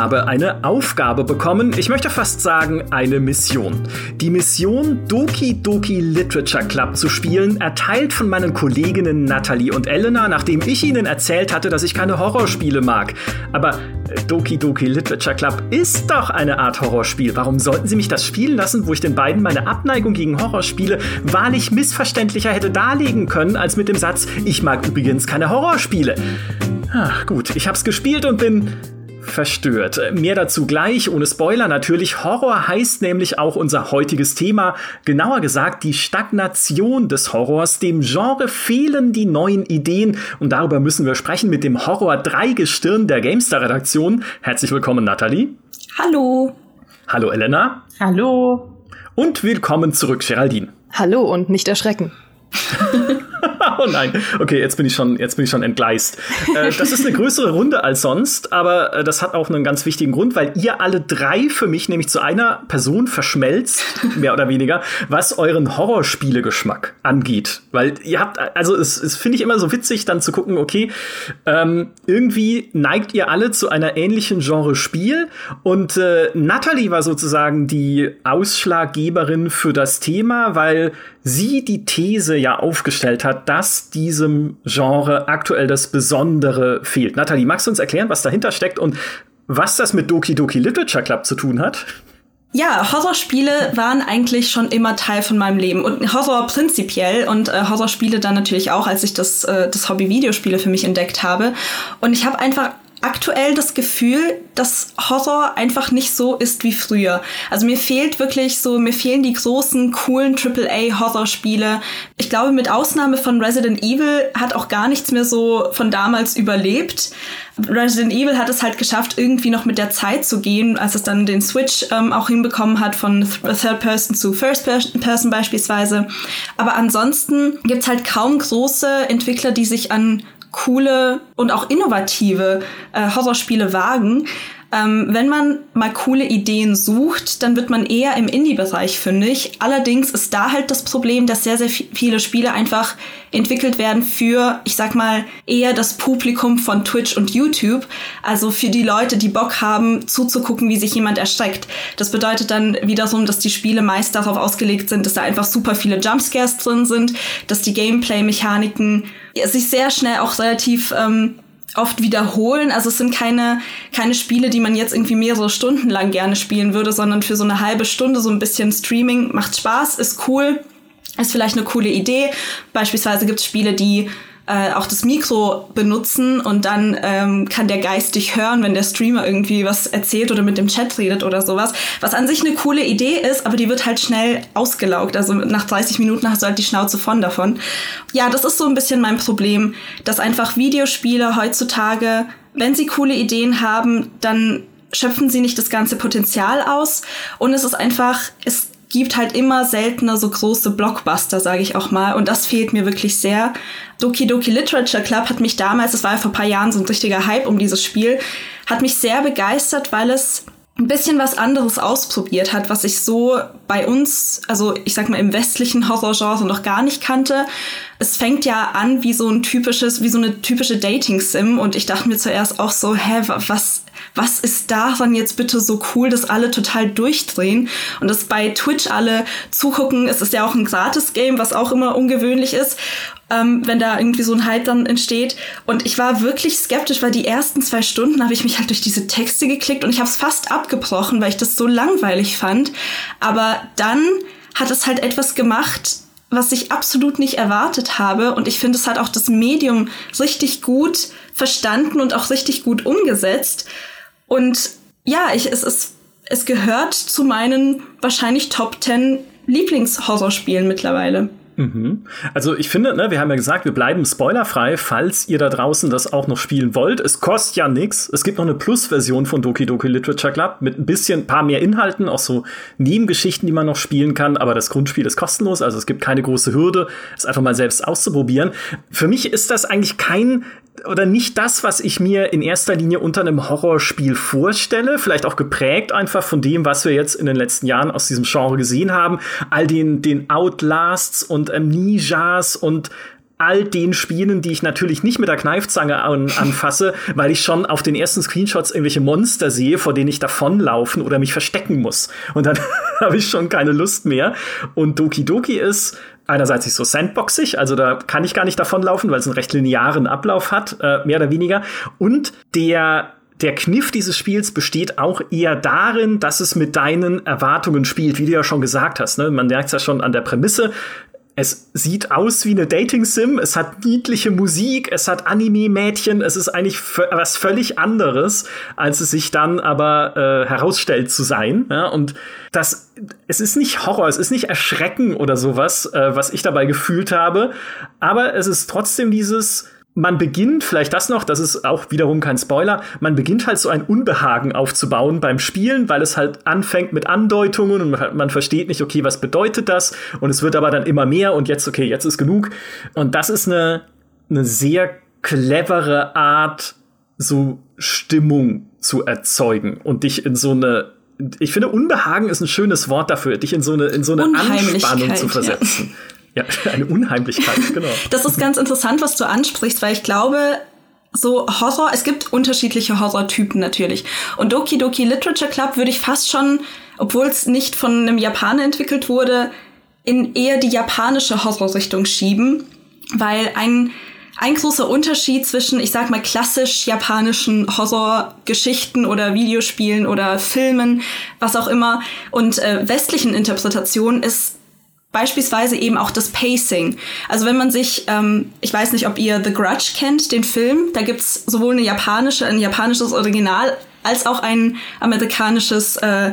habe eine Aufgabe bekommen. Ich möchte fast sagen, eine Mission. Die Mission Doki Doki Literature Club zu spielen, erteilt von meinen Kolleginnen Natalie und Elena, nachdem ich ihnen erzählt hatte, dass ich keine Horrorspiele mag. Aber äh, Doki Doki Literature Club ist doch eine Art Horrorspiel. Warum sollten sie mich das spielen lassen, wo ich den beiden meine Abneigung gegen Horrorspiele wahrlich missverständlicher hätte darlegen können, als mit dem Satz, ich mag übrigens keine Horrorspiele. Ach, gut, ich hab's gespielt und bin verstört. Mehr dazu gleich, ohne Spoiler natürlich. Horror heißt nämlich auch unser heutiges Thema. Genauer gesagt, die Stagnation des Horrors. Dem Genre fehlen die neuen Ideen und darüber müssen wir sprechen mit dem Horror-Dreigestirn der Gamestar-Redaktion. Herzlich willkommen, Nathalie. Hallo. Hallo, Elena. Hallo. Und willkommen zurück, Geraldine. Hallo und nicht erschrecken. oh nein. Okay, jetzt bin ich schon, jetzt bin ich schon entgleist. Äh, das ist eine größere Runde als sonst, aber äh, das hat auch einen ganz wichtigen Grund, weil ihr alle drei für mich nämlich zu einer Person verschmelzt, mehr oder weniger, was euren Horrorspiele-Geschmack angeht. Weil ihr habt, also es, es finde ich immer so witzig, dann zu gucken, okay, ähm, irgendwie neigt ihr alle zu einer ähnlichen Genre-Spiel und äh, Natalie war sozusagen die Ausschlaggeberin für das Thema, weil sie die These ja aufgestellt hat, dass diesem Genre aktuell das Besondere fehlt. Nathalie, magst du uns erklären, was dahinter steckt und was das mit Doki Doki Literature Club zu tun hat? Ja, Horrorspiele waren eigentlich schon immer Teil von meinem Leben und Horror prinzipiell und äh, Horrorspiele dann natürlich auch, als ich das, äh, das Hobby Videospiele für mich entdeckt habe. Und ich habe einfach aktuell das Gefühl, dass Horror einfach nicht so ist wie früher. Also mir fehlt wirklich so, mir fehlen die großen, coolen AAA-Horrorspiele. Ich glaube, mit Ausnahme von Resident Evil hat auch gar nichts mehr so von damals überlebt. Resident Evil hat es halt geschafft, irgendwie noch mit der Zeit zu gehen, als es dann den Switch ähm, auch hinbekommen hat von Third Person zu First Person beispielsweise. Aber ansonsten gibt's halt kaum große Entwickler, die sich an coole und auch innovative äh, Horrorspiele wagen. Ähm, wenn man mal coole Ideen sucht, dann wird man eher im Indie-Bereich fündig. Allerdings ist da halt das Problem, dass sehr, sehr viele Spiele einfach entwickelt werden für, ich sag mal, eher das Publikum von Twitch und YouTube. Also für die Leute, die Bock haben, zuzugucken, wie sich jemand erschreckt. Das bedeutet dann wiederum, dass die Spiele meist darauf ausgelegt sind, dass da einfach super viele Jumpscares drin sind, dass die Gameplay-Mechaniken sich sehr schnell auch relativ ähm, oft wiederholen. Also es sind keine, keine Spiele, die man jetzt irgendwie mehrere Stunden lang gerne spielen würde, sondern für so eine halbe Stunde so ein bisschen Streaming macht Spaß, ist cool, ist vielleicht eine coole Idee. Beispielsweise gibt es Spiele, die äh, auch das Mikro benutzen und dann ähm, kann der Geist dich hören, wenn der Streamer irgendwie was erzählt oder mit dem Chat redet oder sowas. Was an sich eine coole Idee ist, aber die wird halt schnell ausgelaugt. Also nach 30 Minuten hast du halt die Schnauze von davon. Ja, das ist so ein bisschen mein Problem, dass einfach Videospiele heutzutage, wenn sie coole Ideen haben, dann schöpfen sie nicht das ganze Potenzial aus und es ist einfach, es gibt halt immer seltener so große Blockbuster, sage ich auch mal. Und das fehlt mir wirklich sehr. Doki Doki Literature Club hat mich damals, das war ja vor paar Jahren so ein richtiger Hype um dieses Spiel, hat mich sehr begeistert, weil es ein bisschen was anderes ausprobiert hat, was ich so bei uns, also ich sag mal im westlichen Horrorgenre noch gar nicht kannte. Es fängt ja an wie so ein typisches, wie so eine typische Dating-Sim und ich dachte mir zuerst auch so, hä, was, was ist daran jetzt bitte so cool, dass alle total durchdrehen und dass bei Twitch alle zugucken. Es ist ja auch ein Gratis-Game, was auch immer ungewöhnlich ist ähm, wenn da irgendwie so ein Hype dann entsteht. Und ich war wirklich skeptisch, weil die ersten zwei Stunden habe ich mich halt durch diese Texte geklickt und ich habe es fast abgebrochen, weil ich das so langweilig fand. Aber dann hat es halt etwas gemacht, was ich absolut nicht erwartet habe. Und ich finde, es hat auch das Medium richtig gut verstanden und auch richtig gut umgesetzt. Und ja, ich, es, es, es gehört zu meinen wahrscheinlich Top 10 Lieblingshorrorspielen mittlerweile. Mhm. Also ich finde, ne, wir haben ja gesagt, wir bleiben spoilerfrei, falls ihr da draußen das auch noch spielen wollt. Es kostet ja nichts. Es gibt noch eine Plus-Version von Doki Doki Literature Club mit ein bisschen, paar mehr Inhalten, auch so Nebengeschichten, die man noch spielen kann. Aber das Grundspiel ist kostenlos, also es gibt keine große Hürde, es einfach mal selbst auszuprobieren. Für mich ist das eigentlich kein oder nicht das, was ich mir in erster Linie unter einem Horrorspiel vorstelle. Vielleicht auch geprägt einfach von dem, was wir jetzt in den letzten Jahren aus diesem Genre gesehen haben. All den, den Outlasts und Amnesias und all den Spielen, die ich natürlich nicht mit der Kneifzange an, anfasse, weil ich schon auf den ersten Screenshots irgendwelche Monster sehe, vor denen ich davonlaufen oder mich verstecken muss. Und dann habe ich schon keine Lust mehr. Und Doki Doki ist einerseits nicht so sandboxig, also da kann ich gar nicht davonlaufen, weil es einen recht linearen Ablauf hat, äh, mehr oder weniger. Und der der Kniff dieses Spiels besteht auch eher darin, dass es mit deinen Erwartungen spielt, wie du ja schon gesagt hast. Ne? Man merkt es ja schon an der Prämisse. Es sieht aus wie eine Dating-Sim, es hat niedliche Musik, es hat Anime-Mädchen, es ist eigentlich was völlig anderes, als es sich dann aber äh, herausstellt zu sein. Ja? Und das, es ist nicht Horror, es ist nicht Erschrecken oder sowas, äh, was ich dabei gefühlt habe, aber es ist trotzdem dieses, man beginnt, vielleicht das noch, das ist auch wiederum kein Spoiler, man beginnt halt so ein Unbehagen aufzubauen beim Spielen, weil es halt anfängt mit Andeutungen und man, man versteht nicht, okay, was bedeutet das? Und es wird aber dann immer mehr und jetzt, okay, jetzt ist genug. Und das ist eine, eine sehr clevere Art, so Stimmung zu erzeugen und dich in so eine ich finde, Unbehagen ist ein schönes Wort dafür, dich in so eine, in so eine Anspannung zu versetzen. Ja. Ja, eine Unheimlichkeit, genau. Das ist ganz interessant, was du ansprichst, weil ich glaube, so Horror, es gibt unterschiedliche Horrortypen natürlich. Und Doki Doki Literature Club würde ich fast schon, obwohl es nicht von einem Japaner entwickelt wurde, in eher die japanische Horrorrichtung schieben, weil ein ein großer Unterschied zwischen, ich sag mal, klassisch japanischen Horrorgeschichten oder Videospielen oder Filmen, was auch immer, und äh, westlichen Interpretationen ist Beispielsweise eben auch das Pacing. Also wenn man sich, ähm, ich weiß nicht, ob ihr The Grudge kennt, den Film, da gibt's sowohl eine japanische, ein japanisches Original als auch ein amerikanisches äh,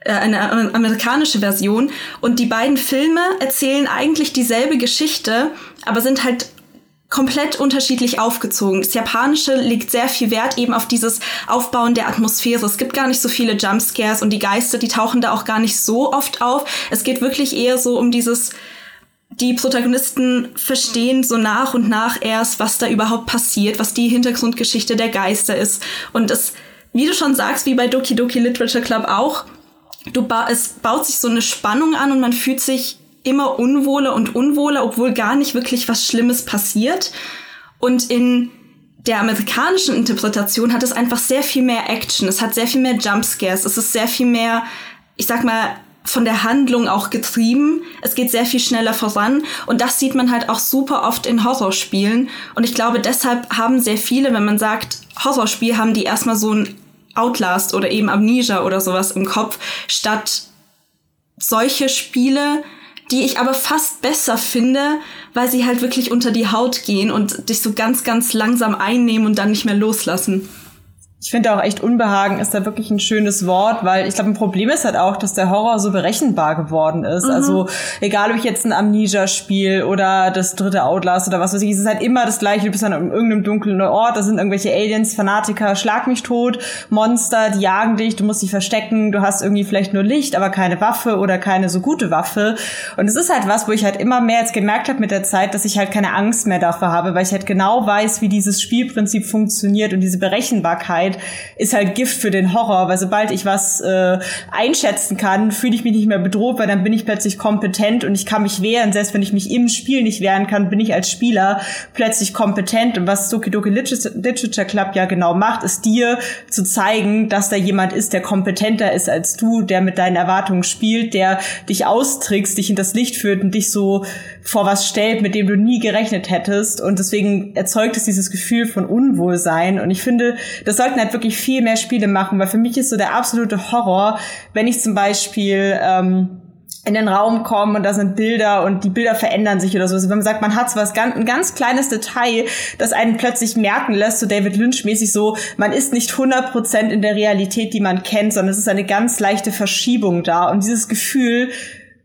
äh eine amerikanische Version. Und die beiden Filme erzählen eigentlich dieselbe Geschichte, aber sind halt komplett unterschiedlich aufgezogen. Das Japanische legt sehr viel Wert eben auf dieses Aufbauen der Atmosphäre. Es gibt gar nicht so viele Jumpscares und die Geister, die tauchen da auch gar nicht so oft auf. Es geht wirklich eher so um dieses, die Protagonisten verstehen so nach und nach erst, was da überhaupt passiert, was die Hintergrundgeschichte der Geister ist. Und es, wie du schon sagst, wie bei Doki Doki Literature Club auch, du ba es baut sich so eine Spannung an und man fühlt sich immer unwohler und unwohler, obwohl gar nicht wirklich was Schlimmes passiert. Und in der amerikanischen Interpretation hat es einfach sehr viel mehr Action. Es hat sehr viel mehr Jumpscares. Es ist sehr viel mehr, ich sag mal, von der Handlung auch getrieben. Es geht sehr viel schneller voran. Und das sieht man halt auch super oft in Horrorspielen. Und ich glaube, deshalb haben sehr viele, wenn man sagt, Horrorspiel, haben die erstmal so ein Outlast oder eben Amnesia oder sowas im Kopf, statt solche Spiele, die ich aber fast besser finde, weil sie halt wirklich unter die Haut gehen und dich so ganz, ganz langsam einnehmen und dann nicht mehr loslassen. Ich finde auch echt Unbehagen ist da wirklich ein schönes Wort, weil ich glaube, ein Problem ist halt auch, dass der Horror so berechenbar geworden ist. Mhm. Also egal, ob ich jetzt ein Amnesia spiele oder das dritte Outlast oder was weiß ich, es ist halt immer das gleiche. Du bist an irgendeinem dunklen Ort, da sind irgendwelche Aliens, Fanatiker, schlag mich tot, Monster, die jagen dich, du musst dich verstecken, du hast irgendwie vielleicht nur Licht, aber keine Waffe oder keine so gute Waffe. Und es ist halt was, wo ich halt immer mehr jetzt gemerkt habe mit der Zeit, dass ich halt keine Angst mehr dafür habe, weil ich halt genau weiß, wie dieses Spielprinzip funktioniert und diese Berechenbarkeit Zeit ist halt Gift für den Horror, weil sobald ich was äh, einschätzen kann, fühle ich mich nicht mehr bedroht, weil dann bin ich plötzlich kompetent und ich kann mich wehren. Selbst wenn ich mich im Spiel nicht wehren kann, bin ich als Spieler plötzlich kompetent. Und was Doki Doki Literature Club ja genau macht, ist dir zu zeigen, dass da jemand ist, der kompetenter ist als du, der mit deinen Erwartungen spielt, der dich austrickst, dich in das Licht führt und dich so vor was stellt, mit dem du nie gerechnet hättest. Und deswegen erzeugt es dieses Gefühl von Unwohlsein. Und ich finde, das sollten halt wirklich viel mehr Spiele machen, weil für mich ist so der absolute Horror, wenn ich zum Beispiel ähm, in den Raum komme und da sind Bilder und die Bilder verändern sich oder so. Also wenn man sagt, man hat so was ganz, ein ganz kleines Detail, das einen plötzlich merken lässt, so David Lynch mäßig so, man ist nicht 100% in der Realität, die man kennt, sondern es ist eine ganz leichte Verschiebung da und dieses Gefühl,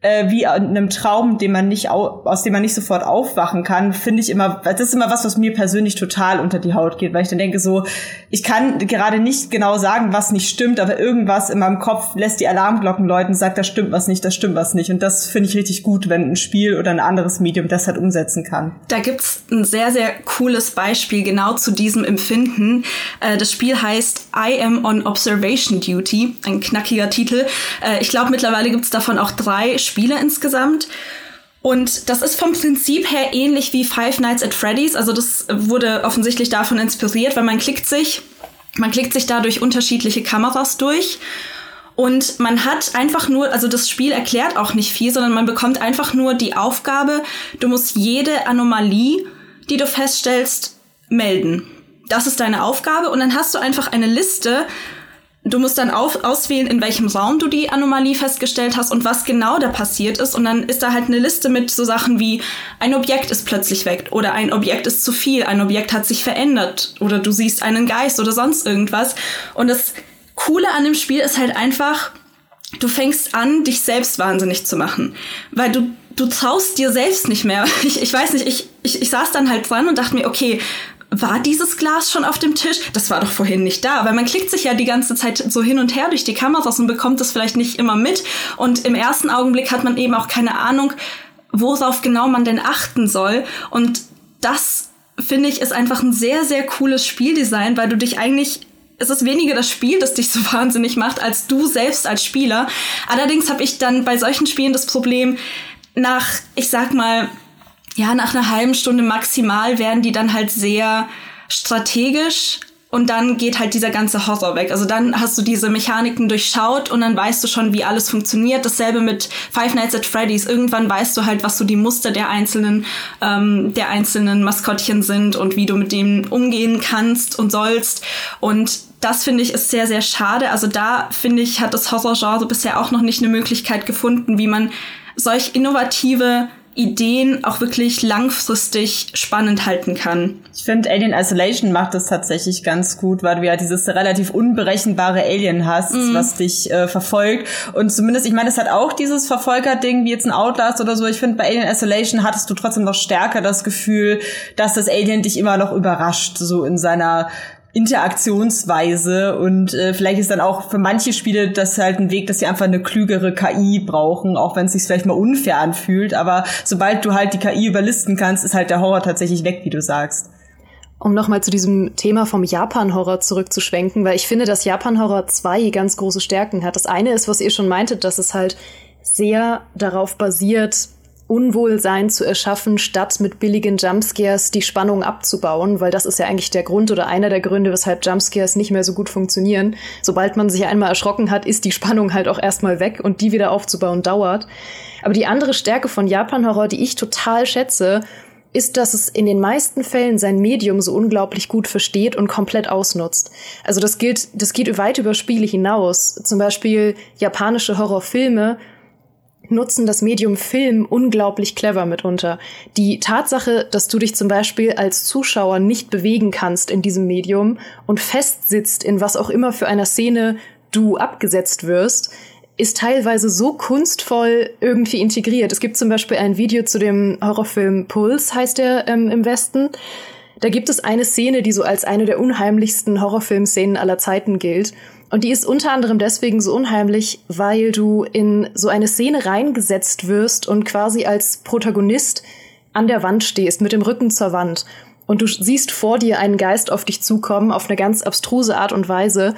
äh, wie in einem Traum, den man nicht aus dem man nicht sofort aufwachen kann, finde ich immer, das ist immer was, was mir persönlich total unter die Haut geht, weil ich dann denke so, ich kann gerade nicht genau sagen, was nicht stimmt, aber irgendwas in meinem Kopf lässt die Alarmglocken läuten, sagt, da stimmt was nicht, da stimmt was nicht und das finde ich richtig gut, wenn ein Spiel oder ein anderes Medium das halt umsetzen kann. Da gibt's ein sehr sehr cooles Beispiel genau zu diesem Empfinden. Äh, das Spiel heißt I Am on Observation Duty, ein knackiger Titel. Äh, ich glaube mittlerweile gibt's davon auch drei Spiele insgesamt. Und das ist vom Prinzip her ähnlich wie Five Nights at Freddy's. Also das wurde offensichtlich davon inspiriert, weil man klickt sich, man klickt sich dadurch unterschiedliche Kameras durch. Und man hat einfach nur, also das Spiel erklärt auch nicht viel, sondern man bekommt einfach nur die Aufgabe, du musst jede Anomalie, die du feststellst, melden. Das ist deine Aufgabe und dann hast du einfach eine Liste Du musst dann auf, auswählen, in welchem Raum du die Anomalie festgestellt hast und was genau da passiert ist. Und dann ist da halt eine Liste mit so Sachen wie ein Objekt ist plötzlich weg oder ein Objekt ist zu viel, ein Objekt hat sich verändert oder du siehst einen Geist oder sonst irgendwas. Und das Coole an dem Spiel ist halt einfach, du fängst an, dich selbst wahnsinnig zu machen. Weil du, du traust dir selbst nicht mehr. Ich, ich weiß nicht, ich, ich, ich saß dann halt dran und dachte mir, okay, war dieses Glas schon auf dem Tisch? Das war doch vorhin nicht da. Weil man klickt sich ja die ganze Zeit so hin und her durch die Kameras und bekommt das vielleicht nicht immer mit. Und im ersten Augenblick hat man eben auch keine Ahnung, worauf genau man denn achten soll. Und das, finde ich, ist einfach ein sehr, sehr cooles Spieldesign, weil du dich eigentlich es ist weniger das Spiel, das dich so wahnsinnig macht, als du selbst als Spieler. Allerdings habe ich dann bei solchen Spielen das Problem, nach, ich sag mal, ja, nach einer halben Stunde maximal werden die dann halt sehr strategisch und dann geht halt dieser ganze Horror weg. Also dann hast du diese Mechaniken durchschaut und dann weißt du schon, wie alles funktioniert. Dasselbe mit Five Nights at Freddy's. Irgendwann weißt du halt, was so die Muster der einzelnen, ähm, der einzelnen Maskottchen sind und wie du mit denen umgehen kannst und sollst. Und das finde ich ist sehr, sehr schade. Also da finde ich, hat das Horror-Genre bisher auch noch nicht eine Möglichkeit gefunden, wie man solch innovative Ideen auch wirklich langfristig spannend halten kann. Ich finde, Alien Isolation macht das tatsächlich ganz gut, weil du ja dieses relativ unberechenbare Alien hast, mm. was dich äh, verfolgt. Und zumindest, ich meine, es hat auch dieses Verfolger-Ding wie jetzt ein Outlast oder so. Ich finde, bei Alien Isolation hattest du trotzdem noch stärker das Gefühl, dass das Alien dich immer noch überrascht, so in seiner Interaktionsweise und äh, vielleicht ist dann auch für manche Spiele das halt ein Weg, dass sie einfach eine klügere KI brauchen, auch wenn es sich vielleicht mal unfair anfühlt. Aber sobald du halt die KI überlisten kannst, ist halt der Horror tatsächlich weg, wie du sagst. Um nochmal zu diesem Thema vom Japan-Horror zurückzuschwenken, weil ich finde, dass Japan-Horror zwei ganz große Stärken hat. Das eine ist, was ihr schon meintet, dass es halt sehr darauf basiert, Unwohlsein zu erschaffen, statt mit billigen Jumpscares die Spannung abzubauen, weil das ist ja eigentlich der Grund oder einer der Gründe, weshalb Jumpscares nicht mehr so gut funktionieren. Sobald man sich einmal erschrocken hat, ist die Spannung halt auch erstmal weg und die wieder aufzubauen dauert. Aber die andere Stärke von Japan-Horror, die ich total schätze, ist, dass es in den meisten Fällen sein Medium so unglaublich gut versteht und komplett ausnutzt. Also das gilt, das geht weit über Spiele hinaus. Zum Beispiel japanische Horrorfilme nutzen das Medium Film unglaublich clever mitunter. Die Tatsache, dass du dich zum Beispiel als Zuschauer nicht bewegen kannst in diesem Medium und festsitzt in was auch immer für einer Szene du abgesetzt wirst, ist teilweise so kunstvoll irgendwie integriert. Es gibt zum Beispiel ein Video zu dem Horrorfilm Pulse, heißt der ähm, im Westen. Da gibt es eine Szene, die so als eine der unheimlichsten Horrorfilmszenen aller Zeiten gilt. Und die ist unter anderem deswegen so unheimlich, weil du in so eine Szene reingesetzt wirst und quasi als Protagonist an der Wand stehst, mit dem Rücken zur Wand. Und du siehst vor dir einen Geist auf dich zukommen, auf eine ganz abstruse Art und Weise.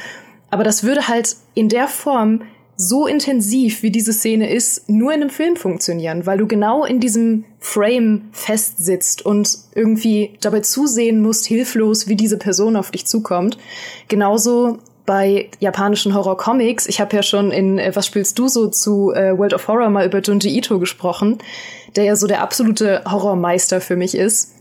Aber das würde halt in der Form so intensiv, wie diese Szene ist, nur in einem Film funktionieren, weil du genau in diesem Frame festsitzt und irgendwie dabei zusehen musst, hilflos, wie diese Person auf dich zukommt. Genauso bei japanischen Horror-Comics. Ich habe ja schon in äh, Was spielst du so zu äh, World of Horror mal über Junji Ito gesprochen, der ja so der absolute Horrormeister für mich ist.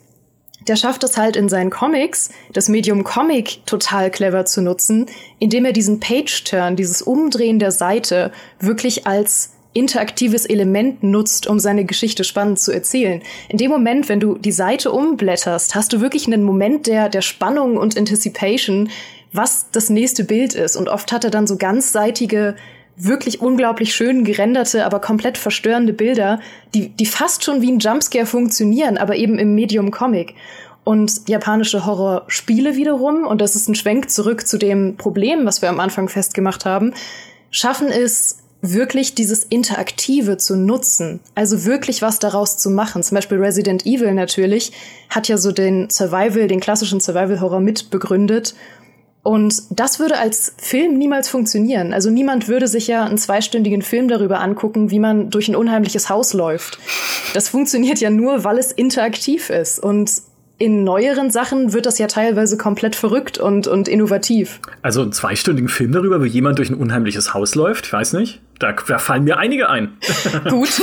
Der schafft es halt in seinen Comics, das Medium Comic total clever zu nutzen, indem er diesen Page-Turn, dieses Umdrehen der Seite wirklich als interaktives Element nutzt, um seine Geschichte spannend zu erzählen. In dem Moment, wenn du die Seite umblätterst, hast du wirklich einen Moment der, der Spannung und Anticipation, was das nächste Bild ist. Und oft hat er dann so ganzseitige, wirklich unglaublich schön gerenderte, aber komplett verstörende Bilder, die, die fast schon wie ein Jumpscare funktionieren, aber eben im Medium Comic. Und japanische Horrorspiele wiederum, und das ist ein Schwenk zurück zu dem Problem, was wir am Anfang festgemacht haben, schaffen es, wirklich dieses Interaktive zu nutzen, also wirklich was daraus zu machen. Zum Beispiel Resident Evil natürlich hat ja so den Survival, den klassischen Survival-Horror mitbegründet Und das würde als Film niemals funktionieren. Also niemand würde sich ja einen zweistündigen Film darüber angucken, wie man durch ein unheimliches Haus läuft. Das funktioniert ja nur, weil es interaktiv ist. Und in neueren Sachen wird das ja teilweise komplett verrückt und, und innovativ. Also einen zweistündigen Film darüber, wie jemand durch ein unheimliches Haus läuft, ich weiß nicht. Da, da fallen mir einige ein. Gut.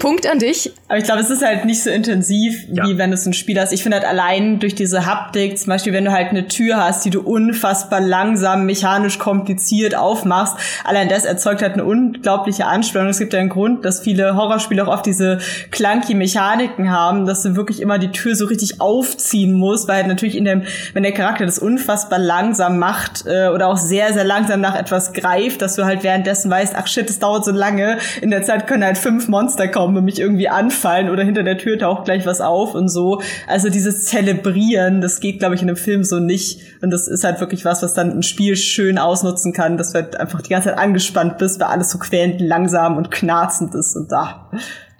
Punkt an dich. Aber ich glaube, es ist halt nicht so intensiv, ja. wie wenn du es ein Spiel hast. Ich finde halt allein durch diese Haptik, zum Beispiel, wenn du halt eine Tür hast, die du unfassbar langsam, mechanisch kompliziert aufmachst, allein das erzeugt halt eine unglaubliche Anspannung. Es gibt ja einen Grund, dass viele Horrorspiele auch oft diese clunky Mechaniken haben, dass du wirklich immer die Tür so richtig aufziehen musst, weil halt natürlich in dem, wenn der Charakter das unfassbar langsam macht äh, oder auch sehr, sehr langsam nach etwas greift, dass du halt währenddessen weißt, ach shit, es dauert so lange. In der Zeit können halt fünf Monster kommen und mich irgendwie anfallen oder hinter der Tür taucht gleich was auf und so. Also dieses Zelebrieren, das geht, glaube ich, in einem Film so nicht. Und das ist halt wirklich was, was dann ein Spiel schön ausnutzen kann, dass du halt einfach die ganze Zeit angespannt bist, weil alles so quälend langsam und knarzend ist und da.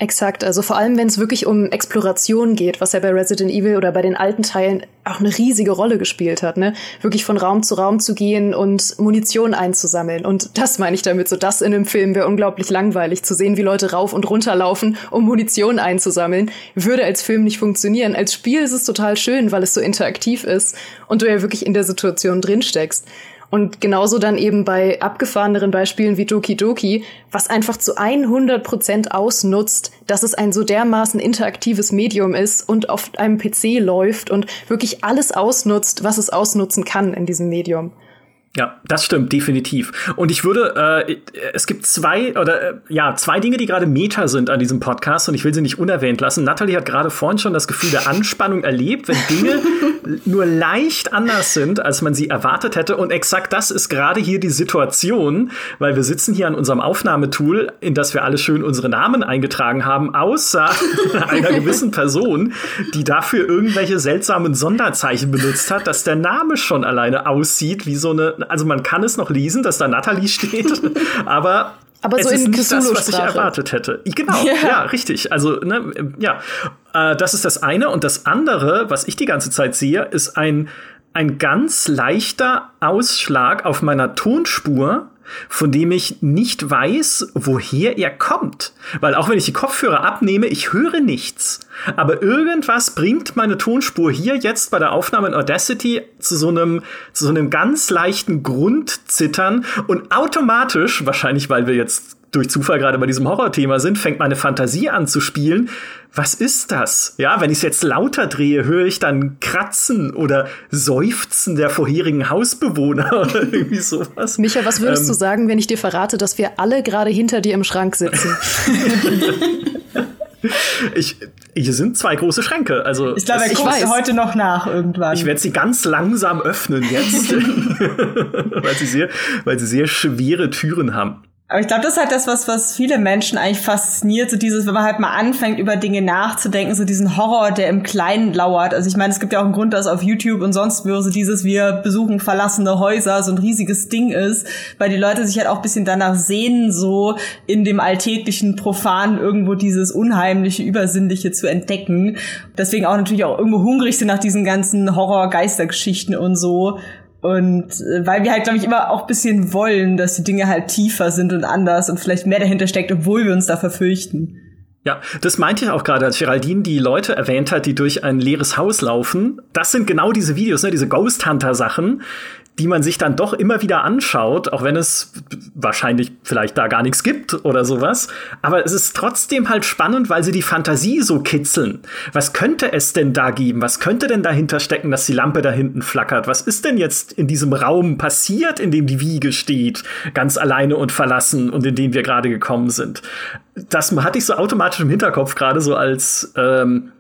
Exakt, also vor allem, wenn es wirklich um Exploration geht, was ja bei Resident Evil oder bei den alten Teilen auch eine riesige Rolle gespielt hat, ne? Wirklich von Raum zu Raum zu gehen und Munition einzusammeln. Und das meine ich damit, so das in einem Film wäre unglaublich langweilig, zu sehen, wie Leute rauf und runter laufen, um Munition einzusammeln, würde als Film nicht funktionieren. Als Spiel ist es total schön, weil es so interaktiv ist und du ja wirklich in der Situation drinsteckst. Und genauso dann eben bei abgefahreneren Beispielen wie Doki Doki, was einfach zu 100 Prozent ausnutzt, dass es ein so dermaßen interaktives Medium ist und auf einem PC läuft und wirklich alles ausnutzt, was es ausnutzen kann in diesem Medium. Ja, das stimmt definitiv. Und ich würde, äh, es gibt zwei oder äh, ja zwei Dinge, die gerade Meta sind an diesem Podcast und ich will sie nicht unerwähnt lassen. Natalie hat gerade vorhin schon das Gefühl der Anspannung erlebt, wenn Dinge nur leicht anders sind, als man sie erwartet hätte. Und exakt das ist gerade hier die Situation, weil wir sitzen hier an unserem Aufnahmetool, in das wir alle schön unsere Namen eingetragen haben, außer einer gewissen Person, die dafür irgendwelche seltsamen Sonderzeichen benutzt hat, dass der Name schon alleine aussieht wie so eine also man kann es noch lesen, dass da Natalie steht, aber aber es so ist in nicht das, was ich erwartet hätte. Genau, ja, ja richtig. Also, ne, ja, äh, das ist das eine. Und das andere, was ich die ganze Zeit sehe, ist ein, ein ganz leichter Ausschlag auf meiner Tonspur, von dem ich nicht weiß, woher er kommt. Weil auch wenn ich die Kopfhörer abnehme, ich höre nichts. Aber irgendwas bringt meine Tonspur hier jetzt bei der Aufnahme in Audacity zu so einem, zu so einem ganz leichten Grundzittern und automatisch, wahrscheinlich weil wir jetzt durch Zufall gerade bei diesem Horrorthema sind, fängt meine Fantasie an zu spielen. Was ist das? Ja, wenn ich es jetzt lauter drehe, höre ich dann Kratzen oder Seufzen der vorherigen Hausbewohner oder irgendwie sowas. Micha, was würdest ähm, du sagen, wenn ich dir verrate, dass wir alle gerade hinter dir im Schrank sitzen? ich, hier sind zwei große Schränke. Also ich glaube, er guckt heute noch nach irgendwann. Ich werde sie ganz langsam öffnen jetzt, weil sie sehr, weil sie sehr schwere Türen haben. Aber ich glaube, das ist halt das, was, was viele Menschen eigentlich fasziniert, so dieses, wenn man halt mal anfängt, über Dinge nachzudenken, so diesen Horror, der im Kleinen lauert. Also ich meine, es gibt ja auch einen Grund, dass auf YouTube und sonst wo so dieses, wir besuchen verlassene Häuser, so ein riesiges Ding ist, weil die Leute sich halt auch bisschen danach sehen, so in dem alltäglichen Profanen irgendwo dieses Unheimliche, Übersinnliche zu entdecken. Deswegen auch natürlich auch irgendwo hungrig sind nach diesen ganzen Horror-Geistergeschichten und so. Und äh, weil wir halt, glaube ich, immer auch bisschen wollen, dass die Dinge halt tiefer sind und anders und vielleicht mehr dahinter steckt, obwohl wir uns da verfürchten. Ja, das meinte ich auch gerade, als Geraldine die Leute erwähnt hat, die durch ein leeres Haus laufen. Das sind genau diese Videos, ne, diese Ghost Hunter Sachen, die man sich dann doch immer wieder anschaut, auch wenn es wahrscheinlich vielleicht da gar nichts gibt oder sowas. Aber es ist trotzdem halt spannend, weil sie die Fantasie so kitzeln. Was könnte es denn da geben? Was könnte denn dahinter stecken, dass die Lampe da hinten flackert? Was ist denn jetzt in diesem Raum passiert, in dem die Wiege steht, ganz alleine und verlassen und in dem wir gerade gekommen sind? Das hatte ich so automatisch im Hinterkopf gerade so als, ähm,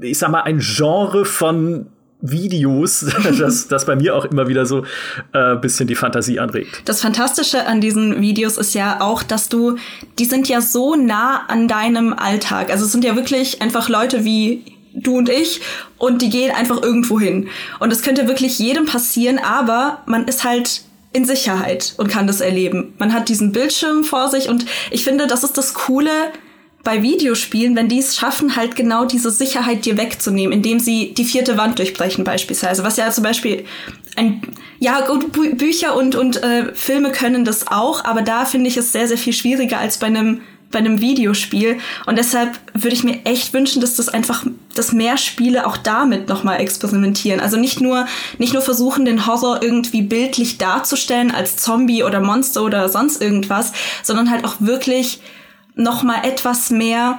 ich sag mal, ein Genre von Videos, das, das bei mir auch immer wieder so äh, bisschen die Fantasie anregt. Das Fantastische an diesen Videos ist ja auch, dass du, die sind ja so nah an deinem Alltag. Also es sind ja wirklich einfach Leute wie du und ich und die gehen einfach irgendwo hin. Und es könnte wirklich jedem passieren, aber man ist halt in Sicherheit und kann das erleben. Man hat diesen Bildschirm vor sich und ich finde, das ist das Coole bei Videospielen, wenn die es schaffen, halt genau diese Sicherheit dir wegzunehmen, indem sie die vierte Wand durchbrechen beispielsweise. Was ja zum Beispiel ein, ja gut, Bü Bücher und, und äh, Filme können das auch, aber da finde ich es sehr, sehr viel schwieriger als bei einem bei einem Videospiel. Und deshalb würde ich mir echt wünschen, dass das einfach, dass mehr Spiele auch damit nochmal experimentieren. Also nicht nur, nicht nur versuchen, den Horror irgendwie bildlich darzustellen als Zombie oder Monster oder sonst irgendwas, sondern halt auch wirklich noch mal etwas mehr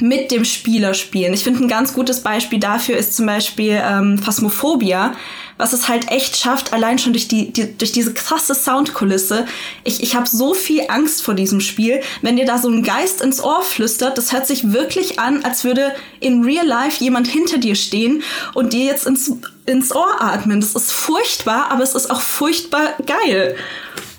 mit dem Spieler spielen. Ich finde, ein ganz gutes Beispiel dafür ist zum Beispiel ähm, Phasmophobia, was es halt echt schafft, allein schon durch, die, die durch diese krasse Soundkulisse. Ich, ich habe so viel Angst vor diesem Spiel. Wenn dir da so ein Geist ins Ohr flüstert, das hört sich wirklich an, als würde in real life jemand hinter dir stehen und dir jetzt ins, ins Ohr atmen. Das ist furchtbar, aber es ist auch furchtbar geil.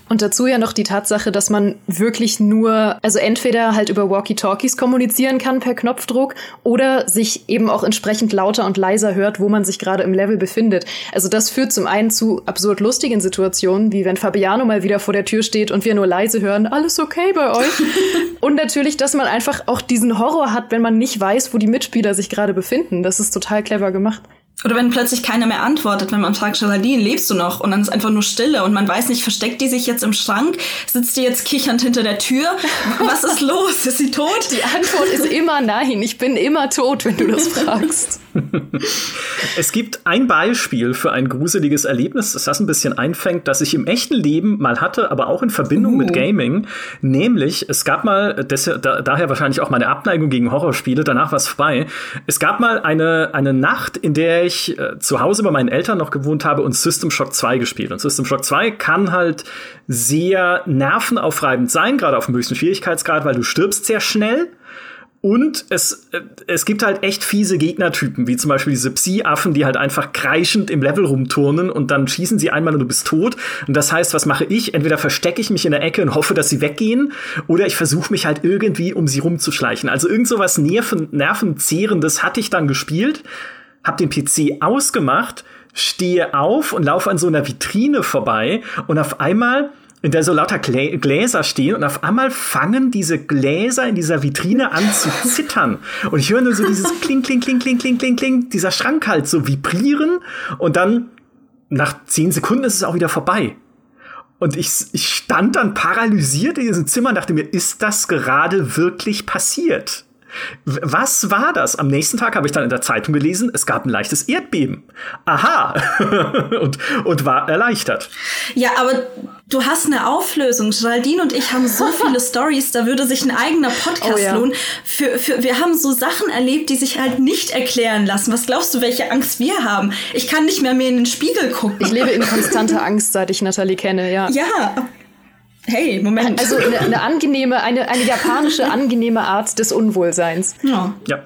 Und dazu ja noch die Tatsache, dass man wirklich nur, also entweder halt über Walkie-Talkies kommunizieren kann per Knopfdruck oder sich eben auch entsprechend lauter und leiser hört, wo man sich gerade im Level befindet. Also das führt zum einen zu absurd lustigen Situationen, wie wenn Fabiano mal wieder vor der Tür steht und wir nur leise hören, alles okay bei euch. und natürlich, dass man einfach auch diesen Horror hat, wenn man nicht weiß, wo die Mitspieler sich gerade befinden. Das ist total clever gemacht. Oder wenn plötzlich keiner mehr antwortet, wenn man fragt, Geraldine, lebst du noch? Und dann ist einfach nur Stille und man weiß nicht, versteckt die sich jetzt im Schrank? Sitzt die jetzt kichernd hinter der Tür? Was ist los? Ist sie tot? Die Antwort ist immer nein. Ich bin immer tot, wenn du das fragst. es gibt ein Beispiel für ein gruseliges Erlebnis, das das ein bisschen einfängt, das ich im echten Leben mal hatte, aber auch in Verbindung uh. mit Gaming. Nämlich, es gab mal, das, da, daher wahrscheinlich auch meine Abneigung gegen Horrorspiele, danach war es vorbei. Es gab mal eine, eine Nacht, in der ich äh, zu Hause bei meinen Eltern noch gewohnt habe und System Shock 2 gespielt. Und System Shock 2 kann halt sehr nervenaufreibend sein, gerade auf dem höchsten Schwierigkeitsgrad, weil du stirbst sehr schnell und es, äh, es gibt halt echt fiese Gegnertypen, wie zum Beispiel diese Psi-Affen, die halt einfach kreischend im Level rumturnen und dann schießen sie einmal und du bist tot. Und das heißt, was mache ich? Entweder verstecke ich mich in der Ecke und hoffe, dass sie weggehen, oder ich versuche mich halt irgendwie um sie rumzuschleichen. Also irgend so was Nerven, Nervenzehrendes hatte ich dann gespielt, hab den PC ausgemacht, stehe auf und laufe an so einer Vitrine vorbei und auf einmal in der so lauter Glä Gläser stehen und auf einmal fangen diese Gläser in dieser Vitrine an zu zittern. Und ich höre nur so dieses Kling, Kling, Kling, Kling, Kling, Kling, Kling, dieser Schrank halt so vibrieren und dann nach zehn Sekunden ist es auch wieder vorbei. Und ich, ich stand dann paralysiert in diesem Zimmer und dachte mir, ist das gerade wirklich passiert? Was war das? Am nächsten Tag habe ich dann in der Zeitung gelesen, es gab ein leichtes Erdbeben. Aha! und, und war erleichtert. Ja, aber du hast eine Auflösung. Geraldine und ich haben so viele Stories, da würde sich ein eigener Podcast oh, ja. lohnen. Für, für, wir haben so Sachen erlebt, die sich halt nicht erklären lassen. Was glaubst du, welche Angst wir haben? Ich kann nicht mehr mehr in den Spiegel gucken. Ich lebe in konstanter Angst, seit ich Natalie kenne, ja. Ja, Hey, Moment. Also eine, eine angenehme, eine, eine japanische angenehme Art des Unwohlseins. Ja. Ja.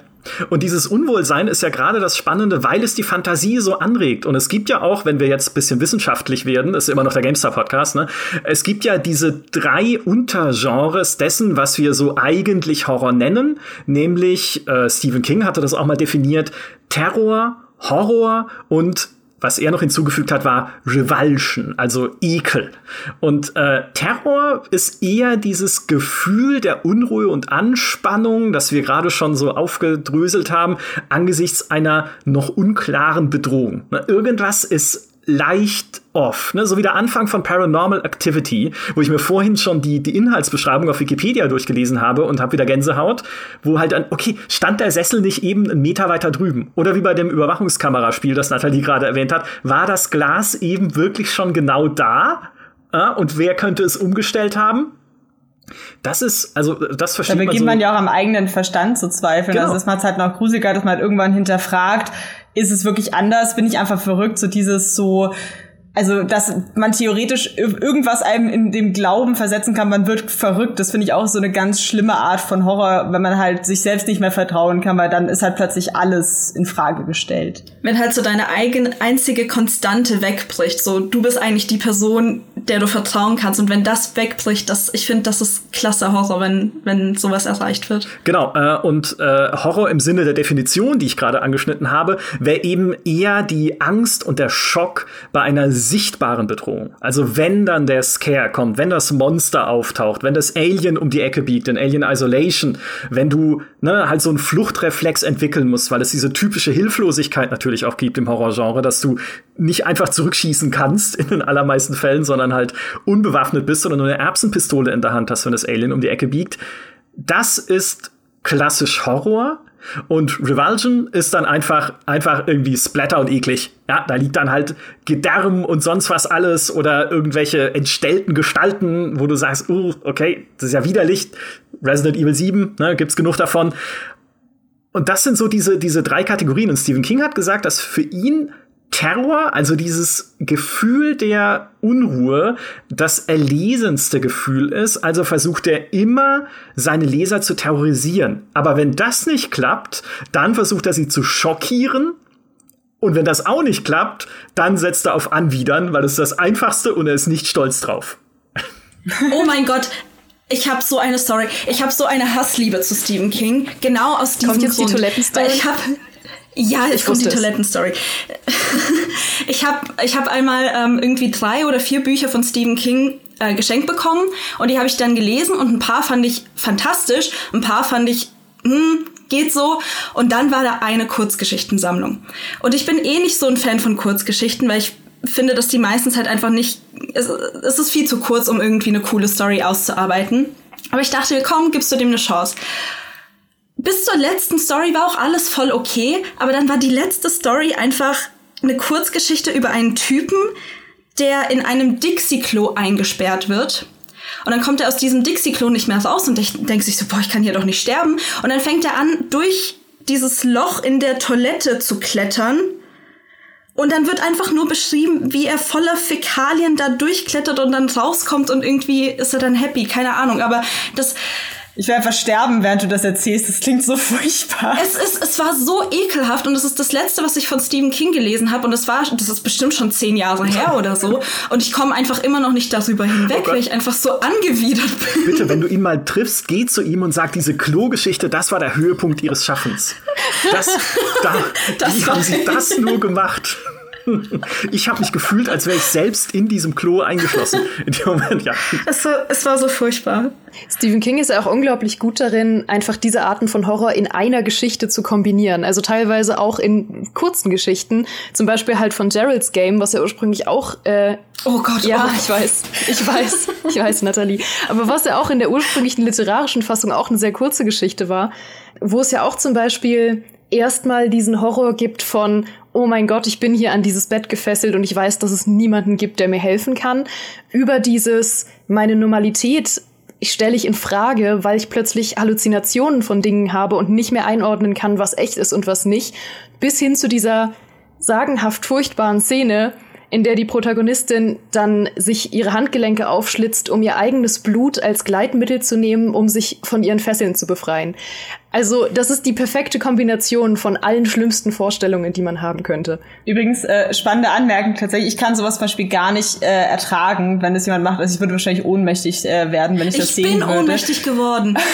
Und dieses Unwohlsein ist ja gerade das Spannende, weil es die Fantasie so anregt. Und es gibt ja auch, wenn wir jetzt ein bisschen wissenschaftlich werden, ist immer noch der GameStar-Podcast, ne? Es gibt ja diese drei Untergenres dessen, was wir so eigentlich Horror nennen. Nämlich, äh, Stephen King hatte das auch mal definiert, Terror, Horror und was er noch hinzugefügt hat, war Revulsion, also Ekel. Und äh, Terror ist eher dieses Gefühl der Unruhe und Anspannung, das wir gerade schon so aufgedröselt haben, angesichts einer noch unklaren Bedrohung. Irgendwas ist leicht off, ne? so wie der Anfang von Paranormal Activity, wo ich mir vorhin schon die, die Inhaltsbeschreibung auf Wikipedia durchgelesen habe und habe wieder Gänsehaut, wo halt dann, okay, stand der Sessel nicht eben einen Meter weiter drüben? Oder wie bei dem Überwachungskameraspiel, das Nathalie gerade erwähnt hat, war das Glas eben wirklich schon genau da? Ja? Und wer könnte es umgestellt haben? Das ist, also das versteht da man so. man ja auch am eigenen Verstand zu zweifeln. Genau. Also das macht halt noch gruseliger, dass man halt irgendwann hinterfragt, ist es wirklich anders? Bin ich einfach verrückt? So dieses so, also dass man theoretisch irgendwas einem in dem Glauben versetzen kann, man wird verrückt. Das finde ich auch so eine ganz schlimme Art von Horror, wenn man halt sich selbst nicht mehr vertrauen kann, weil dann ist halt plötzlich alles in Frage gestellt. Wenn halt so deine eigene einzige Konstante wegbricht, so du bist eigentlich die Person, der du vertrauen kannst und wenn das wegbricht, das ich finde, das ist klasse Horror, wenn wenn sowas erreicht wird. Genau äh, und äh, Horror im Sinne der Definition, die ich gerade angeschnitten habe, wäre eben eher die Angst und der Schock bei einer sichtbaren Bedrohungen. Also wenn dann der Scare kommt, wenn das Monster auftaucht, wenn das Alien um die Ecke biegt, in Alien Isolation, wenn du ne, halt so einen Fluchtreflex entwickeln musst, weil es diese typische Hilflosigkeit natürlich auch gibt im Horrorgenre, dass du nicht einfach zurückschießen kannst in den allermeisten Fällen, sondern halt unbewaffnet bist, sondern nur eine Erbsenpistole in der Hand hast, wenn das Alien um die Ecke biegt. Das ist klassisch Horror. Und Revulsion ist dann einfach, einfach irgendwie splatter und eklig. Ja, da liegt dann halt Gedärm und sonst was alles oder irgendwelche entstellten Gestalten, wo du sagst, uh, okay, das ist ja widerlich. Resident Evil 7, ne, gibt's genug davon. Und das sind so diese, diese drei Kategorien. Und Stephen King hat gesagt, dass für ihn Terror, also dieses Gefühl der Unruhe, das erlesenste Gefühl ist. Also versucht er immer, seine Leser zu terrorisieren. Aber wenn das nicht klappt, dann versucht er sie zu schockieren. Und wenn das auch nicht klappt, dann setzt er auf Anwidern, weil es ist das Einfachste und er ist nicht stolz drauf. Oh mein Gott, ich habe so eine Story. Ich habe so eine Hassliebe zu Stephen King. Genau aus diesem Kommt jetzt Grund. die Toilettenstory? Weil ich habe ja, jetzt kommt die Toilettenstory. ich habe ich hab einmal ähm, irgendwie drei oder vier Bücher von Stephen King äh, geschenkt bekommen und die habe ich dann gelesen und ein paar fand ich fantastisch, ein paar fand ich, hm, geht so. Und dann war da eine Kurzgeschichtensammlung. Und ich bin eh nicht so ein Fan von Kurzgeschichten, weil ich finde, dass die meistens halt einfach nicht, es, es ist viel zu kurz, um irgendwie eine coole Story auszuarbeiten. Aber ich dachte, komm, gibst du dem eine Chance bis zur letzten Story war auch alles voll okay, aber dann war die letzte Story einfach eine Kurzgeschichte über einen Typen, der in einem Dixie-Klo eingesperrt wird. Und dann kommt er aus diesem Dixie-Klo nicht mehr raus und denkt sich so, boah, ich kann hier doch nicht sterben. Und dann fängt er an, durch dieses Loch in der Toilette zu klettern. Und dann wird einfach nur beschrieben, wie er voller Fäkalien da durchklettert und dann rauskommt und irgendwie ist er dann happy, keine Ahnung. Aber das, ich werde einfach sterben, während du das erzählst. Das klingt so furchtbar. Es, ist, es war so ekelhaft und es ist das Letzte, was ich von Stephen King gelesen habe. Und das war, das ist bestimmt schon zehn Jahre her oder so. Und ich komme einfach immer noch nicht darüber hinweg, oh weil ich einfach so angewidert bin. Bitte, wenn du ihn mal triffst, geh zu ihm und sag, diese Klo-Geschichte, das war der Höhepunkt ihres Schaffens. Das, da, das wie haben sie das nur gemacht? Ich habe mich gefühlt, als wäre ich selbst in diesem Klo eingeschlossen. In dem Moment, ja. Es war, es war so furchtbar. Stephen King ist ja auch unglaublich gut darin, einfach diese Arten von Horror in einer Geschichte zu kombinieren. Also teilweise auch in kurzen Geschichten. Zum Beispiel halt von Gerald's Game, was ja ursprünglich auch. Äh, oh Gott, ja, oh. ich weiß, ich weiß, ich weiß, Nathalie. Aber was ja auch in der ursprünglichen literarischen Fassung auch eine sehr kurze Geschichte war, wo es ja auch zum Beispiel erstmal diesen Horror gibt von, oh mein Gott, ich bin hier an dieses Bett gefesselt und ich weiß, dass es niemanden gibt, der mir helfen kann, über dieses, meine Normalität stelle ich in Frage, weil ich plötzlich Halluzinationen von Dingen habe und nicht mehr einordnen kann, was echt ist und was nicht, bis hin zu dieser sagenhaft furchtbaren Szene, in der die Protagonistin dann sich ihre Handgelenke aufschlitzt, um ihr eigenes Blut als Gleitmittel zu nehmen, um sich von ihren Fesseln zu befreien. Also, das ist die perfekte Kombination von allen schlimmsten Vorstellungen, die man haben könnte. Übrigens, äh, spannende Anmerkung tatsächlich. Ich kann sowas zum Beispiel gar nicht äh, ertragen, wenn das jemand macht. Also ich würde wahrscheinlich ohnmächtig äh, werden, wenn ich, ich das sehen würde. Ich bin ohnmächtig geworden.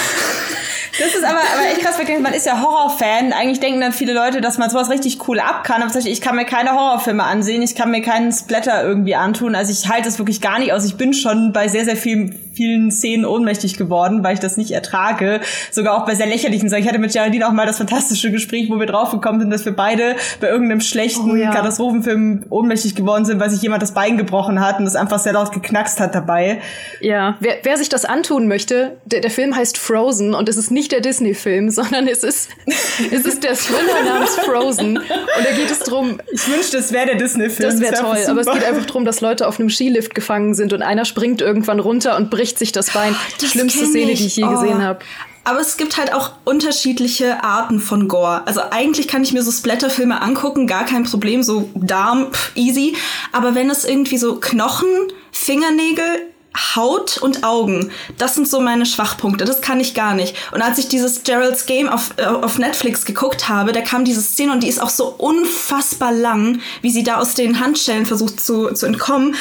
Das ist aber, aber echt krass, wirklich, man ist ja Horrorfan. Eigentlich denken dann viele Leute, dass man sowas richtig cool ab kann. Aber ich kann mir keine Horrorfilme ansehen, ich kann mir keinen Splatter irgendwie antun. Also ich halte das wirklich gar nicht aus. Ich bin schon bei sehr, sehr vielen, vielen Szenen ohnmächtig geworden, weil ich das nicht ertrage. Sogar auch bei sehr lächerlichen Sachen. Ich hatte mit Geraldine auch mal das fantastische Gespräch, wo wir draufgekommen sind, dass wir beide bei irgendeinem schlechten oh, ja. Katastrophenfilm ohnmächtig geworden sind, weil sich jemand das Bein gebrochen hat und das einfach sehr laut geknackst hat dabei. Ja, wer, wer sich das antun möchte, der, der Film heißt Frozen und es ist nicht der Disney-Film, sondern es ist, es ist der Thriller namens Frozen. Und da geht es drum. Ich wünschte, es wäre der Disney-Film. Das wäre wär toll. Super. Aber es geht einfach darum, dass Leute auf einem Skilift gefangen sind und einer springt irgendwann runter und bricht sich das Bein. Die schlimmste Szene, die ich je oh. gesehen habe. Aber es gibt halt auch unterschiedliche Arten von Gore. Also eigentlich kann ich mir so Splatterfilme angucken, gar kein Problem, so Darm, pff, easy. Aber wenn es irgendwie so Knochen, Fingernägel, Haut und Augen, das sind so meine Schwachpunkte. Das kann ich gar nicht. Und als ich dieses Gerald's Game auf, äh, auf Netflix geguckt habe, da kam diese Szene und die ist auch so unfassbar lang, wie sie da aus den Handschellen versucht zu, zu entkommen.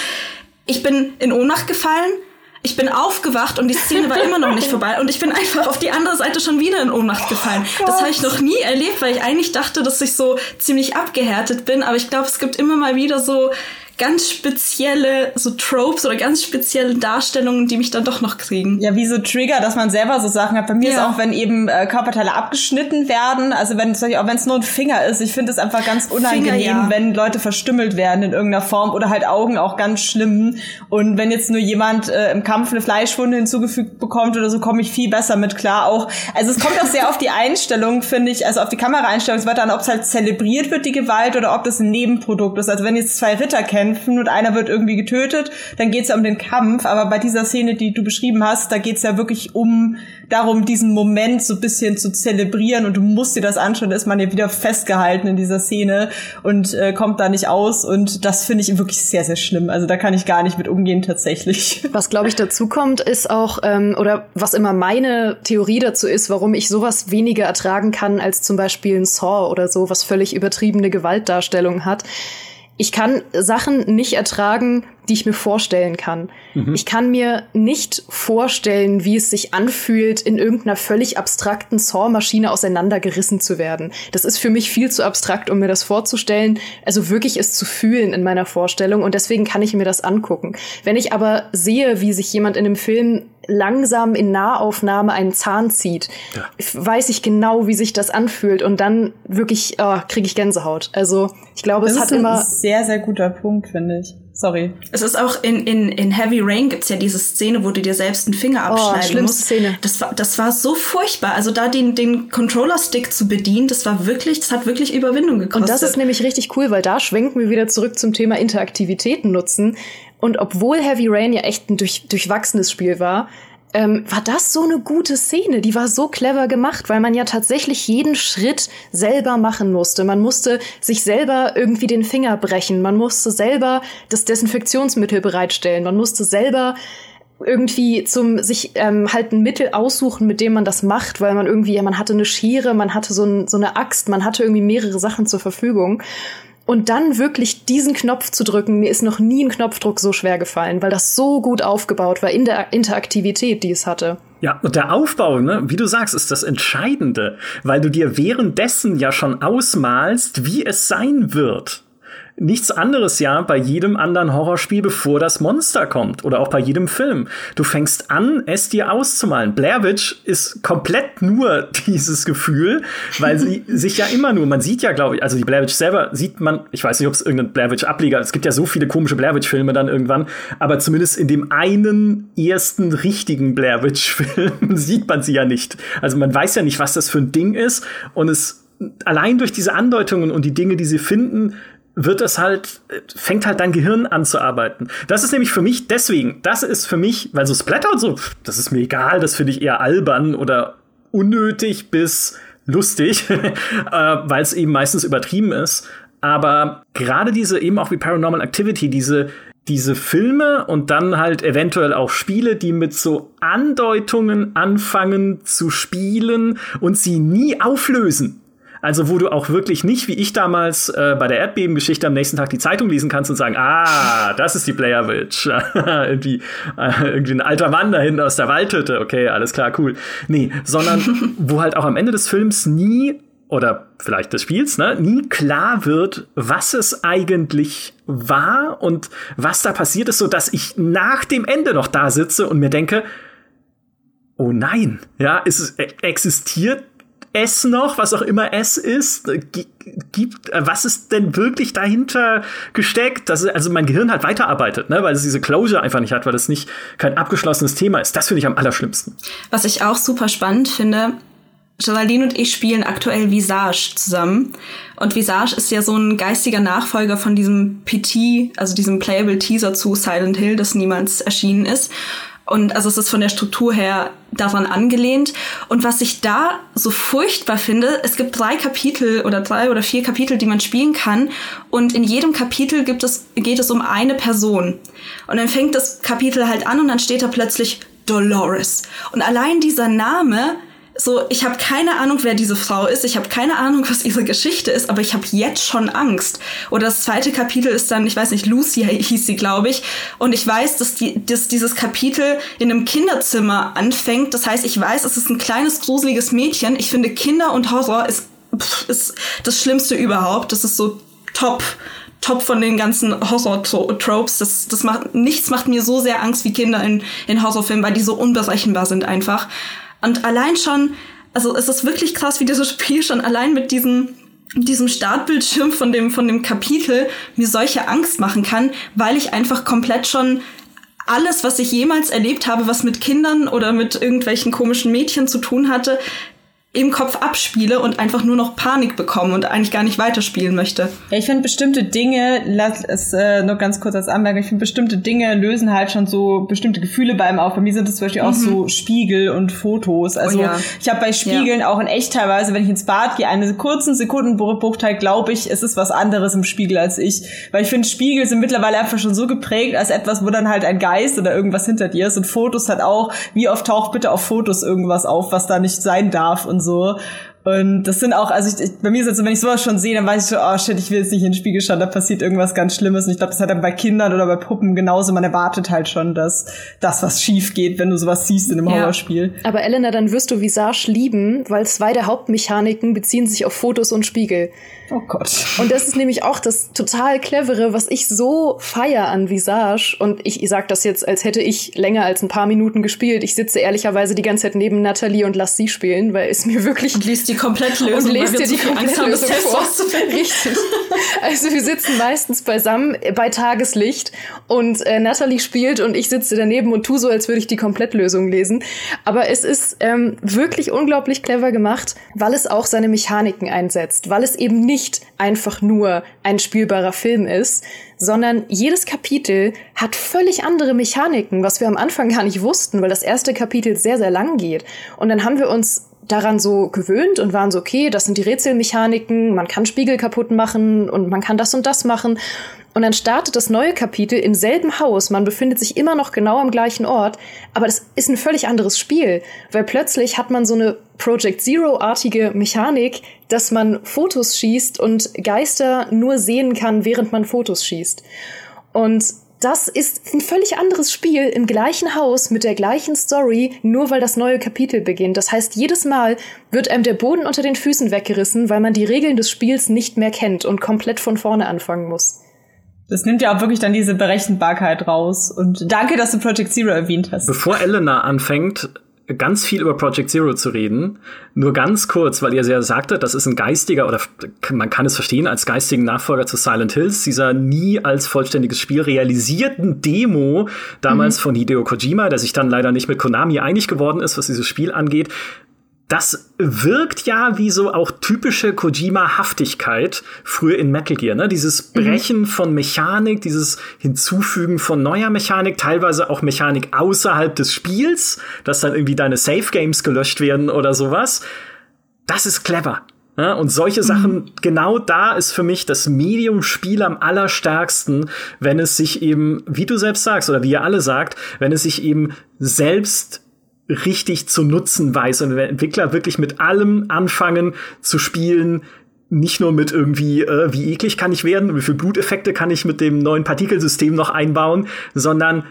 Ich bin in Ohnmacht gefallen. Ich bin aufgewacht und die Szene war immer noch nicht vorbei und ich bin einfach auf die andere Seite schon wieder in Ohnmacht gefallen. Oh das habe ich noch nie erlebt, weil ich eigentlich dachte, dass ich so ziemlich abgehärtet bin, aber ich glaube, es gibt immer mal wieder so ganz spezielle so Tropes oder ganz spezielle Darstellungen, die mich dann doch noch kriegen. Ja, wie so Trigger, dass man selber so Sachen hat. Bei mir ja. ist auch, wenn eben äh, Körperteile abgeschnitten werden, also wenn es auch wenn es nur ein Finger ist, ich finde es einfach ganz unangenehm, Finger, ja. wenn Leute verstümmelt werden in irgendeiner Form oder halt Augen auch ganz schlimm. Und wenn jetzt nur jemand äh, im Kampf eine Fleischwunde hinzugefügt bekommt oder so, komme ich viel besser mit klar. Auch also es kommt auch sehr auf die Einstellung, finde ich, also auf die Kameraeinstellung, es wird dann, ob es halt zelebriert wird die Gewalt oder ob das ein Nebenprodukt ist. Also wenn jetzt zwei Ritter kämpfen und einer wird irgendwie getötet, dann geht es ja um den Kampf. Aber bei dieser Szene, die du beschrieben hast, da geht es ja wirklich um darum, diesen Moment so ein bisschen zu zelebrieren und du musst dir das anschauen, da ist man ja wieder festgehalten in dieser Szene und äh, kommt da nicht aus und das finde ich wirklich sehr, sehr schlimm. Also da kann ich gar nicht mit umgehen tatsächlich. Was glaube ich dazu kommt, ist auch, ähm, oder was immer meine Theorie dazu ist, warum ich sowas weniger ertragen kann als zum Beispiel ein Saw oder so, was völlig übertriebene Gewaltdarstellung hat. Ich kann Sachen nicht ertragen, die ich mir vorstellen kann. Mhm. Ich kann mir nicht vorstellen, wie es sich anfühlt, in irgendeiner völlig abstrakten Saw-Maschine auseinandergerissen zu werden. Das ist für mich viel zu abstrakt, um mir das vorzustellen. Also wirklich es zu fühlen in meiner Vorstellung und deswegen kann ich mir das angucken. Wenn ich aber sehe, wie sich jemand in einem Film langsam in Nahaufnahme einen Zahn zieht, ja. weiß ich genau, wie sich das anfühlt und dann wirklich oh, kriege ich Gänsehaut. Also ich glaube, das es hat immer sehr sehr guter Punkt, finde ich. Sorry. Es ist auch in, in, in Heavy Rain gibt's ja diese Szene, wo du dir selbst einen Finger oh, abschneiden oh, musst. Szene. Das war, das war so furchtbar. Also da den, den Controller-Stick zu bedienen, das war wirklich, das hat wirklich Überwindung gekostet. Und das ist nämlich richtig cool, weil da schwenken wir wieder zurück zum Thema Interaktivitäten nutzen. Und obwohl Heavy Rain ja echt ein durch, durchwachsenes Spiel war, ähm, war das so eine gute Szene. Die war so clever gemacht, weil man ja tatsächlich jeden Schritt selber machen musste. Man musste sich selber irgendwie den Finger brechen. Man musste selber das Desinfektionsmittel bereitstellen. Man musste selber irgendwie zum sich ähm, halt ein Mittel aussuchen, mit dem man das macht, weil man irgendwie, ja, man hatte eine Schere, man hatte so, ein, so eine Axt, man hatte irgendwie mehrere Sachen zur Verfügung. Und dann wirklich diesen Knopf zu drücken, mir ist noch nie ein Knopfdruck so schwer gefallen, weil das so gut aufgebaut war in der Interaktivität, die es hatte. Ja, und der Aufbau, ne, wie du sagst, ist das Entscheidende, weil du dir währenddessen ja schon ausmalst, wie es sein wird nichts anderes ja bei jedem anderen Horrorspiel, bevor das Monster kommt oder auch bei jedem Film. Du fängst an, es dir auszumalen. Blair Witch ist komplett nur dieses Gefühl, weil sie sich ja immer nur, man sieht ja, glaube ich, also die Blair Witch selber sieht man, ich weiß nicht, ob es irgendein Blair Witch Ableger, es gibt ja so viele komische Blair Witch Filme dann irgendwann, aber zumindest in dem einen ersten richtigen Blair Witch Film sieht man sie ja nicht. Also man weiß ja nicht, was das für ein Ding ist und es allein durch diese Andeutungen und die Dinge, die sie finden, wird es halt, fängt halt dein Gehirn an zu arbeiten. Das ist nämlich für mich deswegen, das ist für mich, weil so Splatter und so, das ist mir egal, das finde ich eher albern oder unnötig bis lustig, äh, weil es eben meistens übertrieben ist. Aber gerade diese eben auch wie Paranormal Activity, diese diese Filme und dann halt eventuell auch Spiele, die mit so Andeutungen anfangen zu spielen und sie nie auflösen. Also wo du auch wirklich nicht, wie ich damals äh, bei der Erdbebengeschichte am nächsten Tag die Zeitung lesen kannst und sagen, ah, das ist die Blair Witch. irgendwie, äh, irgendwie ein alter Mann da hinten aus der Waldhütte. Okay, alles klar, cool. Nee, sondern wo halt auch am Ende des Films nie oder vielleicht des Spiels, ne, nie klar wird, was es eigentlich war und was da passiert ist, so dass ich nach dem Ende noch da sitze und mir denke, oh nein, ja, es e-, existiert es noch, was auch immer es ist, gibt, äh, was ist denn wirklich dahinter gesteckt? Dass also mein Gehirn halt weiterarbeitet, ne, weil es diese Closure einfach nicht hat, weil es nicht kein abgeschlossenes Thema ist. Das finde ich am allerschlimmsten. Was ich auch super spannend finde, Geraldine und ich spielen aktuell Visage zusammen. Und Visage ist ja so ein geistiger Nachfolger von diesem PT, also diesem Playable Teaser zu Silent Hill, das niemals erschienen ist. Und also es ist von der Struktur her daran angelehnt. Und was ich da so furchtbar finde, es gibt drei Kapitel oder drei oder vier Kapitel, die man spielen kann. Und in jedem Kapitel gibt es, geht es um eine Person. Und dann fängt das Kapitel halt an und dann steht da plötzlich Dolores. Und allein dieser Name so, ich habe keine Ahnung, wer diese Frau ist, ich habe keine Ahnung, was ihre Geschichte ist, aber ich habe jetzt schon Angst. Oder das zweite Kapitel ist dann, ich weiß nicht, Lucy hieß sie, glaube ich, und ich weiß, dass, die, dass dieses Kapitel in einem Kinderzimmer anfängt. Das heißt, ich weiß, es ist ein kleines, gruseliges Mädchen. Ich finde, Kinder und Horror ist, pff, ist das Schlimmste überhaupt. Das ist so top top von den ganzen Horror-Tropes. Das, das macht, nichts macht mir so sehr Angst wie Kinder in, in Horrorfilmen, weil die so unberechenbar sind einfach. Und allein schon, also es ist wirklich krass, wie dieses Spiel schon allein mit diesem diesem Startbildschirm von dem, von dem Kapitel mir solche Angst machen kann, weil ich einfach komplett schon alles, was ich jemals erlebt habe, was mit Kindern oder mit irgendwelchen komischen Mädchen zu tun hatte, im Kopf abspiele und einfach nur noch Panik bekomme und eigentlich gar nicht weiterspielen möchte. Ja, ich finde bestimmte Dinge, lass es äh, nur ganz kurz als Anmerkung, ich finde bestimmte Dinge lösen halt schon so bestimmte Gefühle bei einem auf. Bei mir sind es zum Beispiel mhm. auch so Spiegel und Fotos. Also oh ja. ich habe bei Spiegeln ja. auch in echt teilweise, wenn ich ins Bad gehe, einen kurzen Sekundenbruchteil glaube ich, es ist was anderes im Spiegel als ich. Weil ich finde, Spiegel sind mittlerweile einfach schon so geprägt als etwas, wo dann halt ein Geist oder irgendwas hinter dir ist. Und Fotos hat auch, wie oft taucht bitte auf Fotos irgendwas auf, was da nicht sein darf und so. Und das sind auch, also ich, ich, bei mir ist es so, wenn ich sowas schon sehe, dann weiß ich so, oh shit, ich will jetzt nicht in den Spiegel schauen, da passiert irgendwas ganz Schlimmes. Und ich glaube, das hat dann bei Kindern oder bei Puppen genauso. Man erwartet halt schon, dass das, was schief geht, wenn du sowas siehst in einem ja. Horrorspiel. Aber Elena, dann wirst du Visage lieben, weil zwei der Hauptmechaniken beziehen sich auf Fotos und Spiegel. Oh Gott. Und das ist nämlich auch das total clevere, was ich so feier an Visage. Und ich, ich sag das jetzt, als hätte ich länger als ein paar Minuten gespielt. Ich sitze ehrlicherweise die ganze Zeit neben Natalie und lass sie spielen, weil es mir wirklich. Und liest die Komplettlösung. Und lest dir die Komplettlösung vor. Richtig. Also wir sitzen meistens beisammen bei Tageslicht und äh, Natalie spielt und ich sitze daneben und tu so, als würde ich die Komplettlösung lesen. Aber es ist ähm, wirklich unglaublich clever gemacht, weil es auch seine Mechaniken einsetzt, weil es eben nicht nicht einfach nur ein spielbarer Film ist, sondern jedes Kapitel hat völlig andere Mechaniken, was wir am Anfang gar nicht wussten, weil das erste Kapitel sehr, sehr lang geht. Und dann haben wir uns daran so gewöhnt und waren so, okay, das sind die Rätselmechaniken, man kann Spiegel kaputt machen und man kann das und das machen. Und dann startet das neue Kapitel im selben Haus. Man befindet sich immer noch genau am gleichen Ort, aber das ist ein völlig anderes Spiel, weil plötzlich hat man so eine Project Zero-artige Mechanik, dass man Fotos schießt und Geister nur sehen kann, während man Fotos schießt. Und das ist ein völlig anderes Spiel im gleichen Haus mit der gleichen Story, nur weil das neue Kapitel beginnt. Das heißt, jedes Mal wird einem der Boden unter den Füßen weggerissen, weil man die Regeln des Spiels nicht mehr kennt und komplett von vorne anfangen muss. Das nimmt ja auch wirklich dann diese Berechenbarkeit raus. Und danke, dass du Project Zero erwähnt hast. Bevor Elena anfängt, ganz viel über Project Zero zu reden. Nur ganz kurz, weil ihr sehr sagte, das ist ein geistiger oder man kann es verstehen als geistigen Nachfolger zu Silent Hills, dieser nie als vollständiges Spiel realisierten Demo damals mhm. von Hideo Kojima, der sich dann leider nicht mit Konami einig geworden ist, was dieses Spiel angeht das wirkt ja wie so auch typische Kojima-Haftigkeit früher in Metal Gear, ne? Dieses mhm. Brechen mhm. von Mechanik, dieses Hinzufügen von neuer Mechanik, teilweise auch Mechanik außerhalb des Spiels, dass dann irgendwie deine Safe Games gelöscht werden oder sowas. Das ist clever. Ja, und solche Sachen, mhm. genau da ist für mich das Medium-Spiel am allerstärksten, wenn es sich eben, wie du selbst sagst oder wie ihr alle sagt, wenn es sich eben selbst richtig zu nutzen weiß und wenn Entwickler wirklich mit allem anfangen zu spielen, nicht nur mit irgendwie, äh, wie eklig kann ich werden, wie viele Bluteffekte kann ich mit dem neuen Partikelsystem noch einbauen, sondern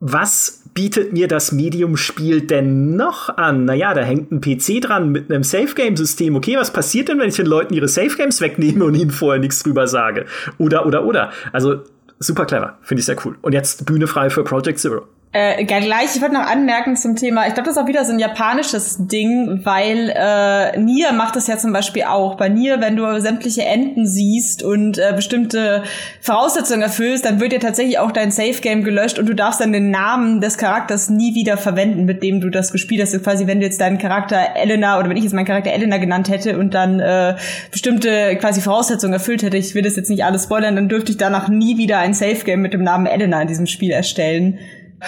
was bietet mir das Medium-Spiel denn noch an? Naja, da hängt ein PC dran mit einem Safe-Game-System. Okay, was passiert denn, wenn ich den Leuten ihre Safe-Games wegnehme und ihnen vorher nichts drüber sage? Oder, oder, oder. Also, super clever. Finde ich sehr cool. Und jetzt Bühne frei für Project Zero. Äh, gleich, ich wollte noch anmerken zum Thema, ich glaube, das ist auch wieder so ein japanisches Ding, weil äh, Nier macht das ja zum Beispiel auch. Bei Nier, wenn du sämtliche Enden siehst und äh, bestimmte Voraussetzungen erfüllst, dann wird dir tatsächlich auch dein Safe Game gelöscht und du darfst dann den Namen des Charakters nie wieder verwenden, mit dem du das gespielt hast. Quasi, wenn du jetzt deinen Charakter Elena oder wenn ich jetzt meinen Charakter Elena genannt hätte und dann äh, bestimmte quasi Voraussetzungen erfüllt hätte, ich will das jetzt nicht alles spoilern, dann dürfte ich danach nie wieder ein Safe Game mit dem Namen Elena in diesem Spiel erstellen.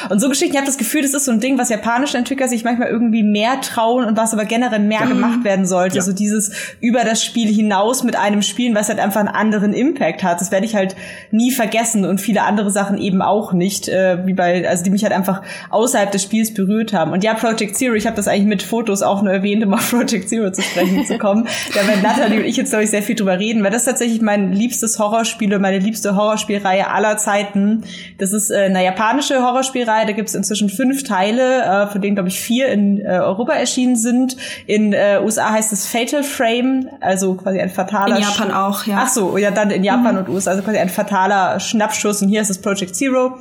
Und so Geschichten, ich habe das Gefühl, das ist so ein Ding, was japanische Entwickler sich manchmal irgendwie mehr trauen und was aber generell mehr mhm. gemacht werden sollte. Ja. So dieses über das Spiel hinaus mit einem Spielen, was halt einfach einen anderen Impact hat. Das werde ich halt nie vergessen und viele andere Sachen eben auch nicht, äh, wie bei, also die mich halt einfach außerhalb des Spiels berührt haben. Und ja, Project Zero, ich habe das eigentlich mit Fotos auch nur erwähnt, um auf Project Zero zu sprechen zu kommen. da werden Natalie und ich jetzt, glaube ich, sehr viel drüber reden, weil das ist tatsächlich mein liebstes Horrorspiel und meine liebste Horrorspielreihe aller Zeiten. Das ist äh, eine japanische Horrorspiel Rollenspielreihe. Da gibt es inzwischen fünf Teile, äh, von denen, glaube ich, vier in äh, Europa erschienen sind. In äh, USA heißt es Fatal Frame, also quasi ein fataler In Japan auch, ja. Ach so, ja, dann in Japan mhm. und USA, also quasi ein fataler Schnappschuss. Und hier ist es Project Zero.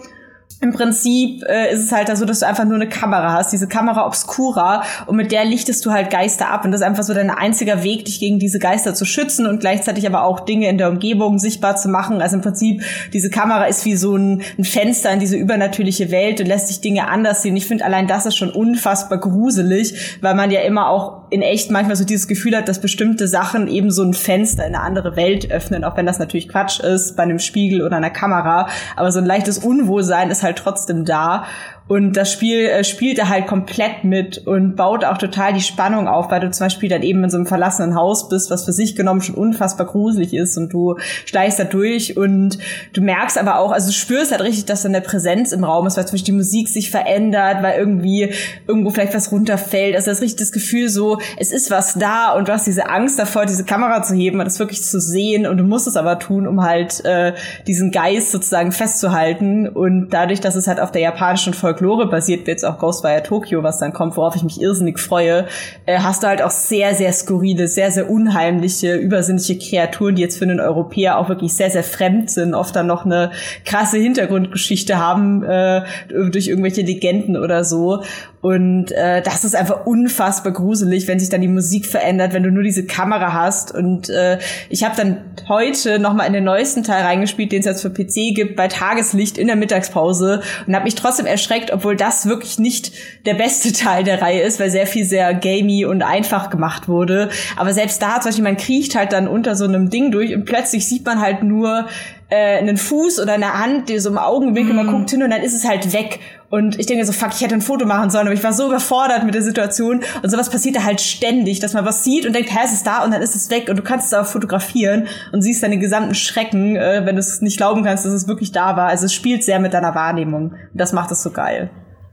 Im Prinzip äh, ist es halt so, dass du einfach nur eine Kamera hast, diese Kamera obscura, und mit der lichtest du halt Geister ab. Und das ist einfach so dein einziger Weg, dich gegen diese Geister zu schützen und gleichzeitig aber auch Dinge in der Umgebung sichtbar zu machen. Also im Prinzip, diese Kamera ist wie so ein, ein Fenster in diese übernatürliche Welt und lässt sich Dinge anders sehen. Ich finde allein das ist schon unfassbar gruselig, weil man ja immer auch in echt manchmal so dieses Gefühl hat, dass bestimmte Sachen eben so ein Fenster in eine andere Welt öffnen, auch wenn das natürlich Quatsch ist bei einem Spiegel oder einer Kamera. Aber so ein leichtes Unwohlsein ist halt trotzdem da. Und das Spiel äh, spielt er halt komplett mit und baut auch total die Spannung auf, weil du zum Beispiel dann eben in so einem verlassenen Haus bist, was für sich genommen schon unfassbar gruselig ist und du schleichst da durch und du merkst aber auch, also du spürst halt richtig, dass dann der Präsenz im Raum ist, weil zum Beispiel die Musik sich verändert, weil irgendwie irgendwo vielleicht was runterfällt. Also das ist richtig das Gefühl so, es ist was da und du hast diese Angst davor, diese Kamera zu heben und das wirklich zu sehen und du musst es aber tun, um halt äh, diesen Geist sozusagen festzuhalten und dadurch, dass es halt auf der japanischen Volk Folklore basiert, wie jetzt auch Ghostwire Tokyo, was dann kommt, worauf ich mich irrsinnig freue, äh, hast du halt auch sehr, sehr skurrile, sehr, sehr unheimliche, übersinnliche Kreaturen, die jetzt für einen Europäer auch wirklich sehr, sehr fremd sind, oft dann noch eine krasse Hintergrundgeschichte haben äh, durch irgendwelche Legenden oder so. Und äh, das ist einfach unfassbar gruselig, wenn sich dann die Musik verändert, wenn du nur diese Kamera hast. Und äh, ich habe dann heute noch mal in den neuesten Teil reingespielt, den es jetzt für PC gibt, bei Tageslicht in der Mittagspause und habe mich trotzdem erschreckt, obwohl das wirklich nicht der beste Teil der Reihe ist, weil sehr viel sehr gamey und einfach gemacht wurde. Aber selbst da, zum Beispiel, man kriecht halt dann unter so einem Ding durch und plötzlich sieht man halt nur äh, einen Fuß oder eine Hand, die so im Augenwinkel, mm. man guckt hin und dann ist es halt weg. Und ich denke so, fuck, ich hätte ein Foto machen sollen, aber ich war so überfordert mit der Situation. Und sowas passiert da halt ständig, dass man was sieht und denkt, hä, es ist da und dann ist es weg und du kannst es auch fotografieren und siehst deine gesamten Schrecken, äh, wenn du es nicht glauben kannst, dass es wirklich da war. Also es spielt sehr mit deiner Wahrnehmung. Und das macht es so geil.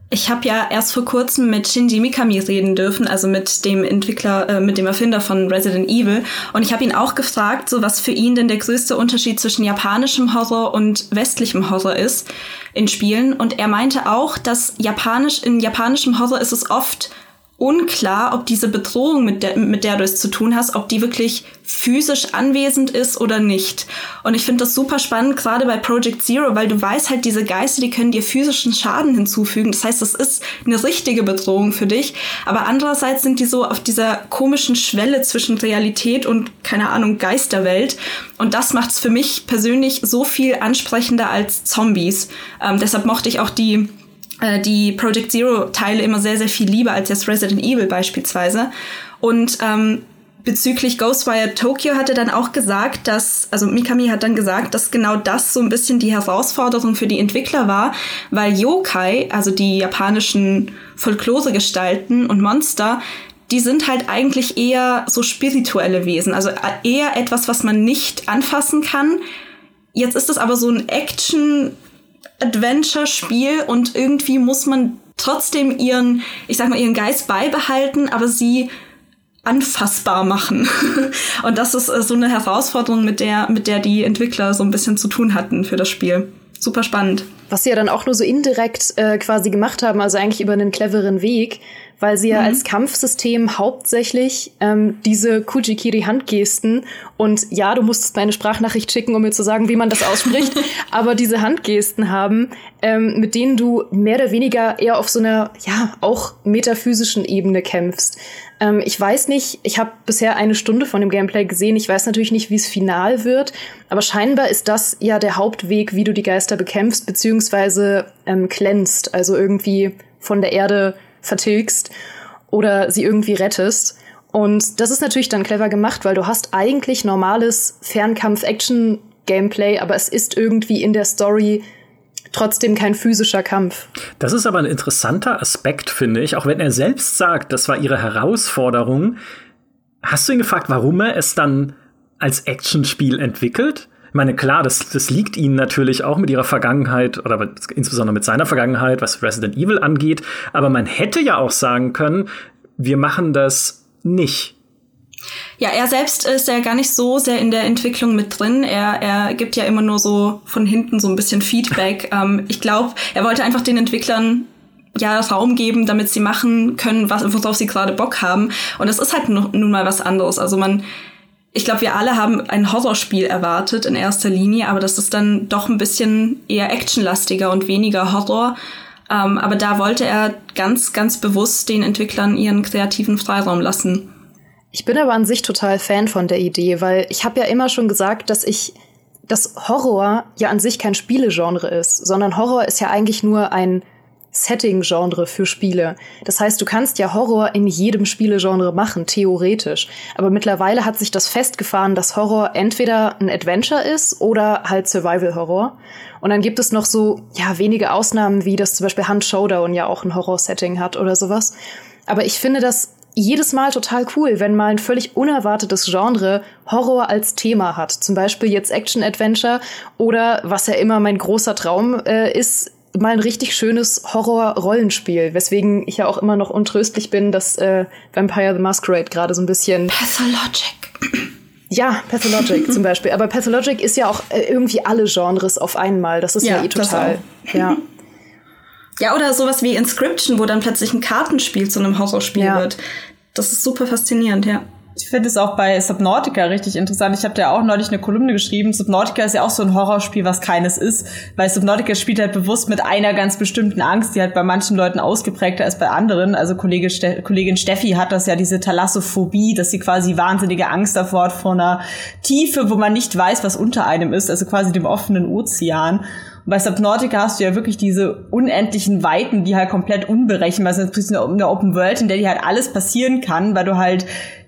Ich habe ja erst vor kurzem mit Shinji Mikami reden dürfen, also mit dem Entwickler, äh, mit dem Erfinder von Resident Evil. Und ich habe ihn auch gefragt, so was für ihn denn der größte Unterschied zwischen japanischem Horror und westlichem Horror ist in Spielen. Und er meinte auch, dass japanisch, in japanischem Horror ist es oft unklar, ob diese Bedrohung, mit der, mit der du es zu tun hast, ob die wirklich physisch anwesend ist oder nicht. Und ich finde das super spannend, gerade bei Project Zero, weil du weißt halt, diese Geister, die können dir physischen Schaden hinzufügen. Das heißt, das ist eine richtige Bedrohung für dich. Aber andererseits sind die so auf dieser komischen Schwelle zwischen Realität und, keine Ahnung, Geisterwelt. Und das macht es für mich persönlich so viel ansprechender als Zombies. Ähm, deshalb mochte ich auch die die Project Zero-Teile immer sehr, sehr viel lieber als jetzt Resident Evil beispielsweise. Und ähm, bezüglich Ghostwire Tokyo hat er dann auch gesagt, dass, also Mikami hat dann gesagt, dass genau das so ein bisschen die Herausforderung für die Entwickler war, weil Yokai, also die japanischen Folklore-Gestalten und Monster, die sind halt eigentlich eher so spirituelle Wesen, also eher etwas, was man nicht anfassen kann. Jetzt ist es aber so ein Action Adventure-Spiel und irgendwie muss man trotzdem ihren, ich sag mal, ihren Geist beibehalten, aber sie anfassbar machen. und das ist äh, so eine Herausforderung, mit der, mit der die Entwickler so ein bisschen zu tun hatten für das Spiel. Super spannend. Was sie ja dann auch nur so indirekt äh, quasi gemacht haben, also eigentlich über einen cleveren Weg, weil sie ja mhm. als Kampfsystem hauptsächlich ähm, diese Kujikiri-Handgesten und ja, du musstest meine Sprachnachricht schicken, um mir zu sagen, wie man das ausspricht, aber diese Handgesten haben, ähm, mit denen du mehr oder weniger eher auf so einer, ja, auch metaphysischen Ebene kämpfst. Ähm, ich weiß nicht, ich habe bisher eine Stunde von dem Gameplay gesehen, ich weiß natürlich nicht, wie es final wird, aber scheinbar ist das ja der Hauptweg, wie du die Geister bekämpfst, beziehungsweise ähm, glänzt, also irgendwie von der Erde vertilgst oder sie irgendwie rettest. Und das ist natürlich dann clever gemacht, weil du hast eigentlich normales Fernkampf-Action-Gameplay, aber es ist irgendwie in der Story trotzdem kein physischer Kampf. Das ist aber ein interessanter Aspekt, finde ich. Auch wenn er selbst sagt, das war ihre Herausforderung. Hast du ihn gefragt, warum er es dann als Actionspiel entwickelt? Ich meine, klar, das, das liegt ihnen natürlich auch mit ihrer Vergangenheit oder insbesondere mit seiner Vergangenheit, was Resident Evil angeht. Aber man hätte ja auch sagen können, wir machen das nicht. Ja, er selbst ist ja gar nicht so sehr in der Entwicklung mit drin. Er, er gibt ja immer nur so von hinten so ein bisschen Feedback. ähm, ich glaube, er wollte einfach den Entwicklern ja Raum geben, damit sie machen können, was, worauf sie gerade Bock haben. Und das ist halt nun mal was anderes. Also man, ich glaube, wir alle haben ein Horrorspiel erwartet in erster Linie, aber das ist dann doch ein bisschen eher actionlastiger und weniger Horror. Ähm, aber da wollte er ganz, ganz bewusst den Entwicklern ihren kreativen Freiraum lassen. Ich bin aber an sich total Fan von der Idee, weil ich habe ja immer schon gesagt, dass ich dass Horror ja an sich kein Spielegenre ist, sondern Horror ist ja eigentlich nur ein Setting-Genre für Spiele. Das heißt, du kannst ja Horror in jedem Spielegenre machen, theoretisch. Aber mittlerweile hat sich das festgefahren, dass Horror entweder ein Adventure ist oder halt Survival-Horror. Und dann gibt es noch so, ja, wenige Ausnahmen, wie das zum Beispiel Hunt Showdown ja auch ein Horror-Setting hat oder sowas. Aber ich finde das jedes Mal total cool, wenn mal ein völlig unerwartetes Genre Horror als Thema hat. Zum Beispiel jetzt Action-Adventure oder was ja immer mein großer Traum äh, ist, mal ein richtig schönes Horror-Rollenspiel, weswegen ich ja auch immer noch untröstlich bin, dass äh, Vampire the Masquerade gerade so ein bisschen. Pathologic. Ja, Pathologic zum Beispiel. Aber Pathologic ist ja auch äh, irgendwie alle Genres auf einmal. Das ist ja, ja eh total. Ja. Ja, oder sowas wie Inscription, wo dann plötzlich ein Kartenspiel zu einem Horrorspiel ja. wird. Das ist super faszinierend, ja. Ich finde es auch bei Subnautica richtig interessant. Ich habe da auch neulich eine Kolumne geschrieben. Subnautica ist ja auch so ein Horrorspiel, was keines ist, weil Subnautica spielt halt bewusst mit einer ganz bestimmten Angst, die halt bei manchen Leuten ausgeprägter ist bei anderen. Also Kollege Ste Kollegin Steffi hat das ja diese Thalassophobie, dass sie quasi wahnsinnige Angst davor hat vor einer Tiefe, wo man nicht weiß, was unter einem ist, also quasi dem offenen Ozean bei Subnautica hast du ja wirklich diese unendlichen Weiten, die halt komplett unberechenbar sind. Das ist eine Open World, in der dir halt alles passieren kann, weil du halt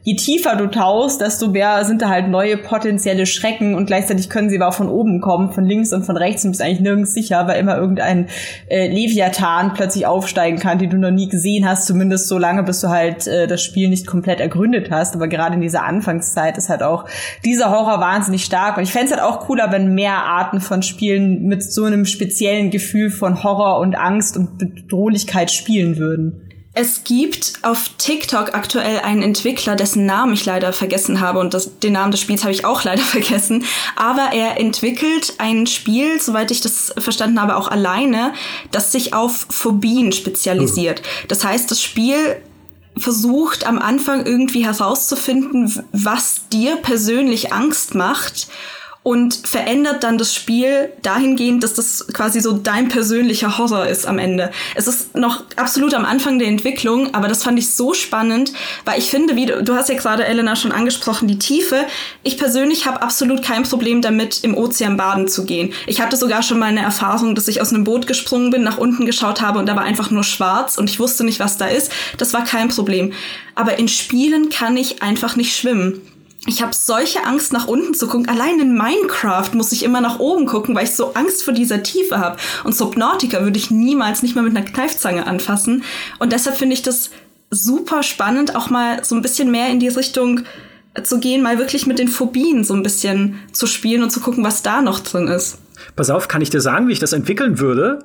je tiefer du tauchst, desto mehr sind da halt neue potenzielle Schrecken und gleichzeitig können sie aber auch von oben kommen, von links und von rechts und bist eigentlich nirgends sicher, weil immer irgendein äh, Leviathan plötzlich aufsteigen kann, den du noch nie gesehen hast, zumindest so lange, bis du halt äh, das Spiel nicht komplett ergründet hast. Aber gerade in dieser Anfangszeit ist halt auch dieser Horror wahnsinnig stark. Und ich fände es halt auch cooler, wenn mehr Arten von Spielen mit so einem speziellen Gefühl von Horror und Angst und Bedrohlichkeit spielen würden. Es gibt auf TikTok aktuell einen Entwickler, dessen Namen ich leider vergessen habe und das, den Namen des Spiels habe ich auch leider vergessen. Aber er entwickelt ein Spiel, soweit ich das verstanden habe, auch alleine, das sich auf Phobien spezialisiert. Das heißt, das Spiel versucht am Anfang irgendwie herauszufinden, was dir persönlich Angst macht und verändert dann das Spiel dahingehend, dass das quasi so dein persönlicher Horror ist am Ende. Es ist noch absolut am Anfang der Entwicklung, aber das fand ich so spannend, weil ich finde, wie du, du hast ja gerade Elena schon angesprochen, die Tiefe. Ich persönlich habe absolut kein Problem damit, im Ozean baden zu gehen. Ich hatte sogar schon mal eine Erfahrung, dass ich aus einem Boot gesprungen bin, nach unten geschaut habe und da war einfach nur schwarz und ich wusste nicht, was da ist. Das war kein Problem. Aber in Spielen kann ich einfach nicht schwimmen ich habe solche Angst, nach unten zu gucken. Allein in Minecraft muss ich immer nach oben gucken, weil ich so Angst vor dieser Tiefe habe. Und Subnautica würde ich niemals nicht mal mit einer Kneifzange anfassen. Und deshalb finde ich das super spannend, auch mal so ein bisschen mehr in die Richtung zu gehen, mal wirklich mit den Phobien so ein bisschen zu spielen und zu gucken, was da noch drin ist. Pass auf, kann ich dir sagen, wie ich das entwickeln würde?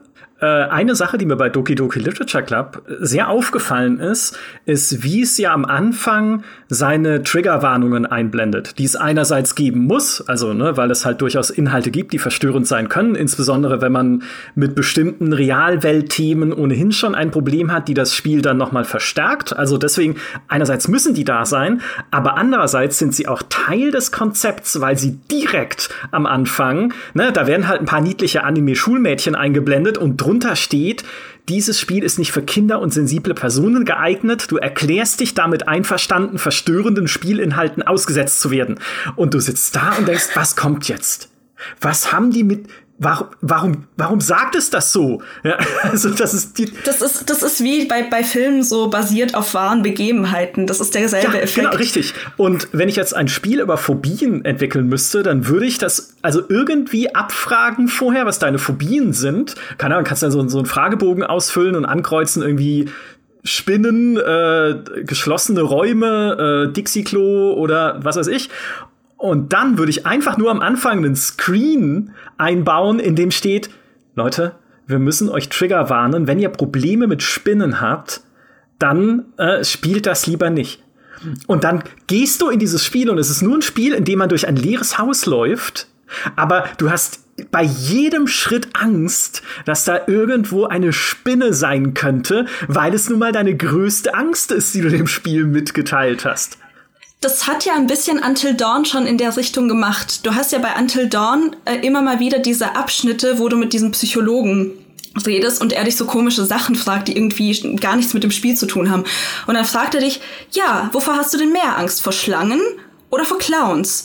Äh, eine Sache, die mir bei Doki Doki Literature Club sehr aufgefallen ist, ist, wie es ja am Anfang seine Triggerwarnungen einblendet, die es einerseits geben muss, also ne, weil es halt durchaus Inhalte gibt, die verstörend sein können, insbesondere wenn man mit bestimmten Realweltthemen ohnehin schon ein Problem hat, die das Spiel dann noch mal verstärkt. Also deswegen einerseits müssen die da sein, aber andererseits sind sie auch Teil des Konzepts, weil sie direkt am Anfang, ne, da werden halt ein paar niedliche Anime-Schulmädchen eingeblendet und drunter steht, dieses Spiel ist nicht für Kinder und sensible Personen geeignet. Du erklärst dich damit einverstanden, verstörenden Spielinhalten ausgesetzt zu werden. Und du sitzt da und denkst, was kommt jetzt? Was haben die mit, Warum, warum, warum sagt es das so? Ja, also das ist die das ist das ist wie bei bei Filmen so basiert auf wahren Begebenheiten. Das ist derselbe ja, Effekt. Genau, richtig. Und wenn ich jetzt ein Spiel über Phobien entwickeln müsste, dann würde ich das also irgendwie abfragen vorher, was deine Phobien sind. Keine Ahnung, kannst du dann so, so einen Fragebogen ausfüllen und ankreuzen irgendwie Spinnen, äh, geschlossene Räume, äh, Dixie-Klo oder was weiß ich. Und dann würde ich einfach nur am Anfang einen Screen einbauen, in dem steht, Leute, wir müssen euch Trigger warnen, wenn ihr Probleme mit Spinnen habt, dann äh, spielt das lieber nicht. Und dann gehst du in dieses Spiel und es ist nur ein Spiel, in dem man durch ein leeres Haus läuft, aber du hast bei jedem Schritt Angst, dass da irgendwo eine Spinne sein könnte, weil es nun mal deine größte Angst ist, die du dem Spiel mitgeteilt hast. Das hat ja ein bisschen Until Dawn schon in der Richtung gemacht. Du hast ja bei Until Dawn äh, immer mal wieder diese Abschnitte, wo du mit diesem Psychologen redest und er dich so komische Sachen fragt, die irgendwie gar nichts mit dem Spiel zu tun haben. Und dann fragt er dich, ja, wovor hast du denn mehr Angst? Vor Schlangen oder vor Clowns?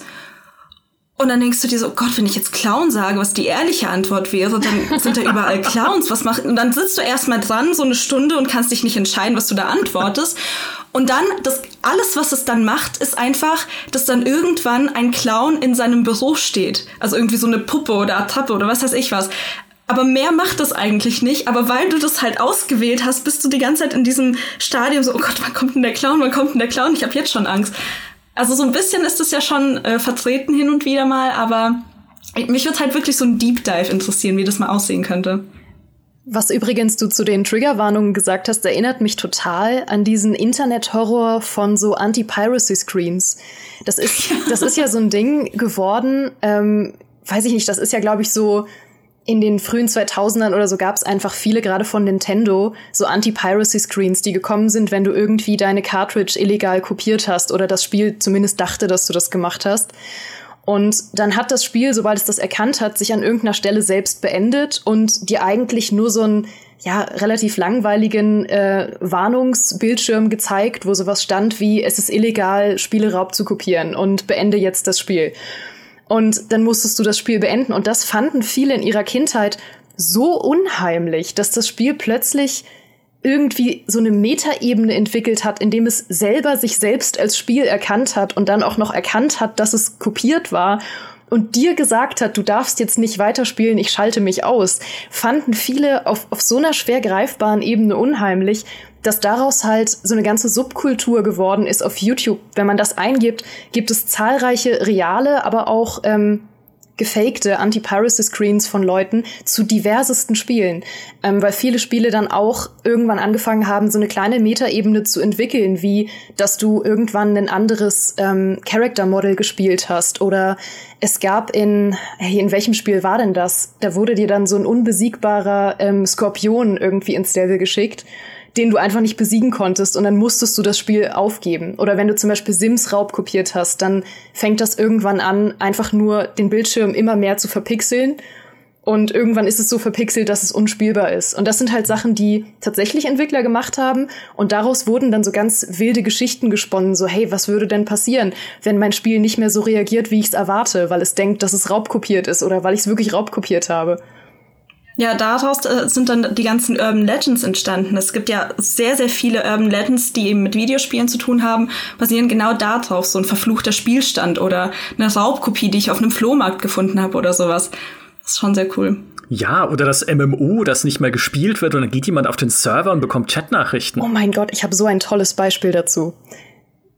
Und dann denkst du dir so, oh Gott, wenn ich jetzt Clown sage, was die ehrliche Antwort wäre, dann sind da überall Clowns. Was macht, und dann sitzt du erstmal dran, so eine Stunde und kannst dich nicht entscheiden, was du da antwortest. Und dann, das, alles, was es dann macht, ist einfach, dass dann irgendwann ein Clown in seinem Büro steht. Also irgendwie so eine Puppe oder Attrappe oder was weiß ich was. Aber mehr macht das eigentlich nicht. Aber weil du das halt ausgewählt hast, bist du die ganze Zeit in diesem Stadium so, oh Gott, wann kommt denn der Clown, wann kommt denn der Clown? Ich habe jetzt schon Angst. Also so ein bisschen ist es ja schon äh, vertreten hin und wieder mal, aber mich würde halt wirklich so ein Deep Dive interessieren, wie das mal aussehen könnte. Was übrigens du zu den Triggerwarnungen gesagt hast, erinnert mich total an diesen Internet-Horror von so Anti-Piracy-Screens. Das ist, das ist ja so ein Ding geworden, ähm, weiß ich nicht, das ist ja, glaube ich, so in den frühen 2000ern oder so gab es einfach viele, gerade von Nintendo, so Anti-Piracy-Screens, die gekommen sind, wenn du irgendwie deine Cartridge illegal kopiert hast oder das Spiel zumindest dachte, dass du das gemacht hast. Und dann hat das Spiel, sobald es das erkannt hat, sich an irgendeiner Stelle selbst beendet und dir eigentlich nur so einen ja, relativ langweiligen äh, Warnungsbildschirm gezeigt, wo sowas stand wie, es ist illegal, Spiele Raub zu kopieren und beende jetzt das Spiel. Und dann musstest du das Spiel beenden. Und das fanden viele in ihrer Kindheit so unheimlich, dass das Spiel plötzlich irgendwie so eine Metaebene entwickelt hat, indem es selber sich selbst als Spiel erkannt hat und dann auch noch erkannt hat, dass es kopiert war und dir gesagt hat, du darfst jetzt nicht weiterspielen, ich schalte mich aus, fanden viele auf, auf so einer schwer greifbaren Ebene unheimlich, dass daraus halt so eine ganze Subkultur geworden ist auf YouTube. Wenn man das eingibt, gibt es zahlreiche reale, aber auch ähm, gefakte Anti-Piracy-Screens von Leuten zu diversesten Spielen, ähm, weil viele Spiele dann auch irgendwann angefangen haben, so eine kleine Metaebene zu entwickeln, wie dass du irgendwann ein anderes ähm, Character-Model gespielt hast. Oder es gab in, hey, in welchem Spiel war denn das? Da wurde dir dann so ein unbesiegbarer ähm, Skorpion irgendwie ins Level geschickt den du einfach nicht besiegen konntest und dann musstest du das Spiel aufgeben. Oder wenn du zum Beispiel Sims Raub kopiert hast, dann fängt das irgendwann an, einfach nur den Bildschirm immer mehr zu verpixeln. Und irgendwann ist es so verpixelt, dass es unspielbar ist. Und das sind halt Sachen, die tatsächlich Entwickler gemacht haben. Und daraus wurden dann so ganz wilde Geschichten gesponnen. So, hey, was würde denn passieren, wenn mein Spiel nicht mehr so reagiert, wie ich es erwarte, weil es denkt, dass es raubkopiert ist oder weil ich es wirklich raubkopiert habe. Ja, daraus äh, sind dann die ganzen Urban Legends entstanden. Es gibt ja sehr, sehr viele Urban Legends, die eben mit Videospielen zu tun haben, basieren genau darauf. So ein verfluchter Spielstand oder eine Raubkopie, die ich auf einem Flohmarkt gefunden habe oder sowas. Das ist schon sehr cool. Ja, oder das MMO, das nicht mehr gespielt wird und dann geht jemand auf den Server und bekommt Chatnachrichten. Oh mein Gott, ich habe so ein tolles Beispiel dazu.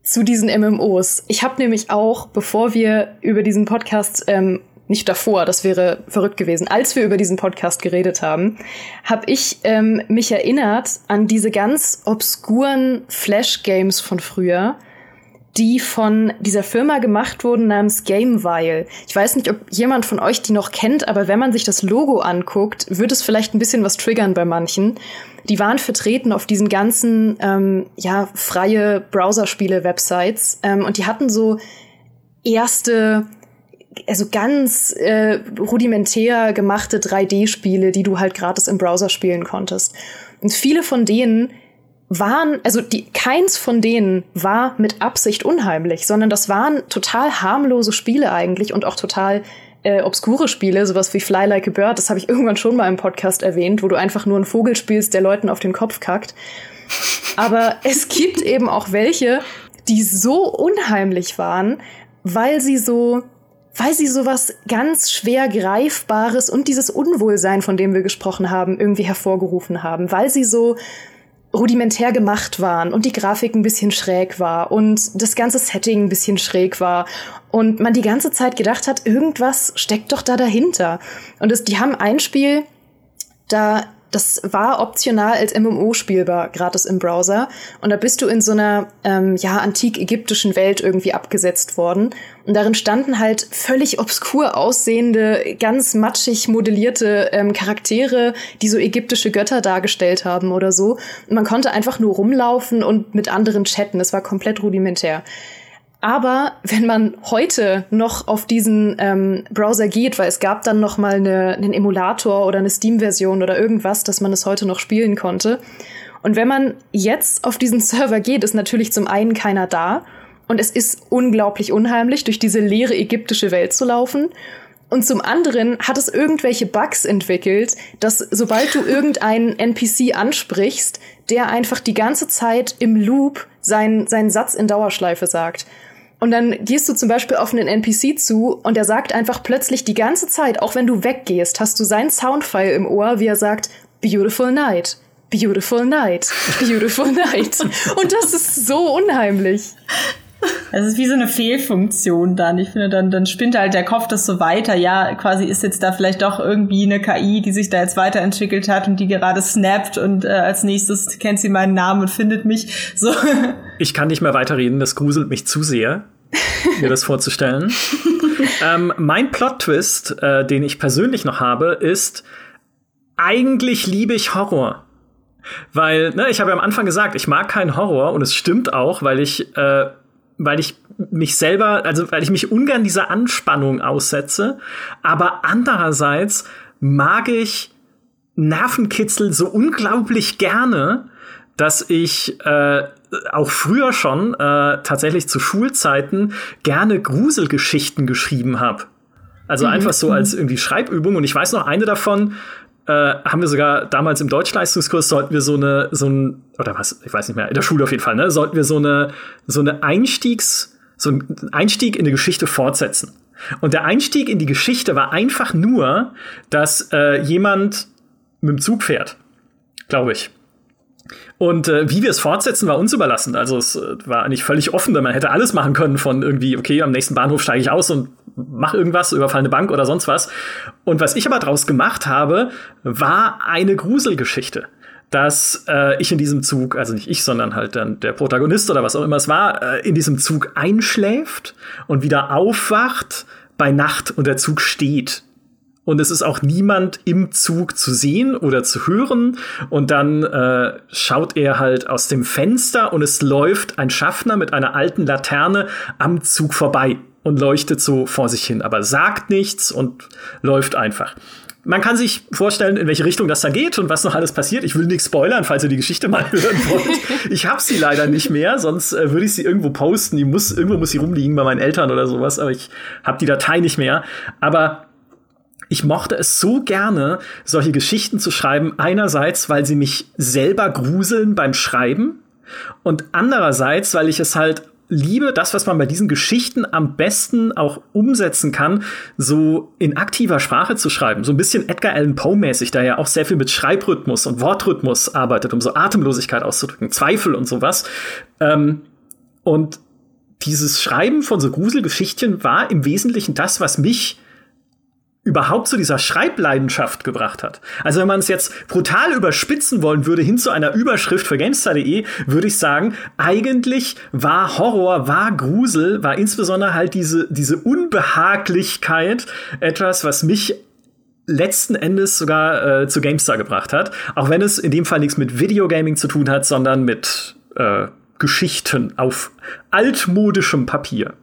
Zu diesen MMOs. Ich habe nämlich auch, bevor wir über diesen Podcast ähm, nicht davor, das wäre verrückt gewesen, als wir über diesen Podcast geredet haben, habe ich ähm, mich erinnert an diese ganz obskuren Flash-Games von früher, die von dieser Firma gemacht wurden namens Gamevile. Ich weiß nicht, ob jemand von euch die noch kennt, aber wenn man sich das Logo anguckt, wird es vielleicht ein bisschen was triggern bei manchen. Die waren vertreten auf diesen ganzen ähm, ja freie Browserspiele-Websites ähm, und die hatten so erste also ganz äh, rudimentär gemachte 3D-Spiele, die du halt gratis im Browser spielen konntest. Und viele von denen waren, also die, keins von denen war mit Absicht unheimlich, sondern das waren total harmlose Spiele eigentlich und auch total äh, obskure Spiele, sowas wie Fly Like a Bird, das habe ich irgendwann schon mal im Podcast erwähnt, wo du einfach nur einen Vogel spielst, der Leuten auf den Kopf kackt. Aber es gibt eben auch welche, die so unheimlich waren, weil sie so weil sie sowas ganz schwer greifbares und dieses Unwohlsein, von dem wir gesprochen haben, irgendwie hervorgerufen haben, weil sie so rudimentär gemacht waren und die Grafik ein bisschen schräg war und das ganze Setting ein bisschen schräg war und man die ganze Zeit gedacht hat, irgendwas steckt doch da dahinter. Und es, die haben ein Spiel, da das war optional als MMO spielbar, gratis im Browser. Und da bist du in so einer ähm, ja antik-ägyptischen Welt irgendwie abgesetzt worden. Und darin standen halt völlig obskur aussehende, ganz matschig modellierte ähm, Charaktere, die so ägyptische Götter dargestellt haben oder so. Und man konnte einfach nur rumlaufen und mit anderen chatten. Es war komplett rudimentär. Aber wenn man heute noch auf diesen ähm, Browser geht, weil es gab dann noch mal eine, einen Emulator oder eine Steam-Version oder irgendwas, dass man es heute noch spielen konnte. Und wenn man jetzt auf diesen Server geht, ist natürlich zum einen keiner da und es ist unglaublich unheimlich, durch diese leere ägyptische Welt zu laufen. Und zum anderen hat es irgendwelche Bugs entwickelt, dass sobald du irgendeinen NPC ansprichst, der einfach die ganze Zeit im Loop seinen, seinen Satz in Dauerschleife sagt. Und dann gehst du zum Beispiel auf einen NPC zu und er sagt einfach plötzlich die ganze Zeit, auch wenn du weggehst, hast du seinen Soundfile im Ohr, wie er sagt, Beautiful Night, Beautiful Night, Beautiful Night. Und das ist so unheimlich. Es ist wie so eine Fehlfunktion dann. Ich finde, dann, dann spinnt halt der Kopf das so weiter. Ja, quasi ist jetzt da vielleicht doch irgendwie eine KI, die sich da jetzt weiterentwickelt hat und die gerade snappt und äh, als nächstes kennt sie meinen Namen und findet mich. So. Ich kann nicht mehr weiterreden, das gruselt mich zu sehr mir das vorzustellen. ähm, mein Plot-Twist, äh, den ich persönlich noch habe, ist, eigentlich liebe ich Horror. Weil, ne, ich habe ja am Anfang gesagt, ich mag keinen Horror und es stimmt auch, weil ich, äh, weil ich mich selber, also weil ich mich ungern dieser Anspannung aussetze. Aber andererseits mag ich Nervenkitzel so unglaublich gerne, dass ich äh, auch früher schon äh, tatsächlich zu Schulzeiten gerne Gruselgeschichten geschrieben habe. Also mhm. einfach so als irgendwie Schreibübung. Und ich weiß noch, eine davon äh, haben wir sogar damals im Deutschleistungskurs sollten wir so eine, so ein, oder was, ich weiß nicht mehr, in der Schule auf jeden Fall, ne, sollten wir so eine, so eine Einstiegs, so einen Einstieg in die Geschichte fortsetzen. Und der Einstieg in die Geschichte war einfach nur, dass äh, jemand mit dem Zug fährt, glaube ich. Und äh, wie wir es fortsetzen, war uns überlassen. Also es äh, war eigentlich völlig offen, denn man hätte alles machen können von irgendwie, okay, am nächsten Bahnhof steige ich aus und mach irgendwas, überfall eine Bank oder sonst was. Und was ich aber draus gemacht habe, war eine Gruselgeschichte dass äh, ich in diesem Zug, also nicht ich, sondern halt dann der Protagonist oder was auch immer es war, äh, in diesem Zug einschläft und wieder aufwacht bei Nacht und der Zug steht und es ist auch niemand im Zug zu sehen oder zu hören. Und dann äh, schaut er halt aus dem Fenster und es läuft ein Schaffner mit einer alten Laterne am Zug vorbei und leuchtet so vor sich hin, aber sagt nichts und läuft einfach. Man kann sich vorstellen, in welche Richtung das da geht und was noch alles passiert. Ich will nichts spoilern, falls ihr die Geschichte mal hören wollt. Ich habe sie leider nicht mehr, sonst äh, würde ich sie irgendwo posten. Die muss irgendwo muss sie rumliegen bei meinen Eltern oder sowas, aber ich habe die Datei nicht mehr. Aber ich mochte es so gerne, solche Geschichten zu schreiben. Einerseits, weil sie mich selber gruseln beim Schreiben und andererseits, weil ich es halt liebe, das, was man bei diesen Geschichten am besten auch umsetzen kann, so in aktiver Sprache zu schreiben. So ein bisschen Edgar Allan Poe-mäßig, der ja auch sehr viel mit Schreibrhythmus und Wortrhythmus arbeitet, um so Atemlosigkeit auszudrücken, Zweifel und sowas. Ähm, und dieses Schreiben von so Gruselgeschichten war im Wesentlichen das, was mich überhaupt zu dieser Schreibleidenschaft gebracht hat. Also wenn man es jetzt brutal überspitzen wollen würde hin zu einer Überschrift für Gamestar.de, würde ich sagen, eigentlich war Horror, war Grusel, war insbesondere halt diese, diese Unbehaglichkeit etwas, was mich letzten Endes sogar äh, zu GameStar gebracht hat. Auch wenn es in dem Fall nichts mit Videogaming zu tun hat, sondern mit äh, Geschichten auf altmodischem Papier.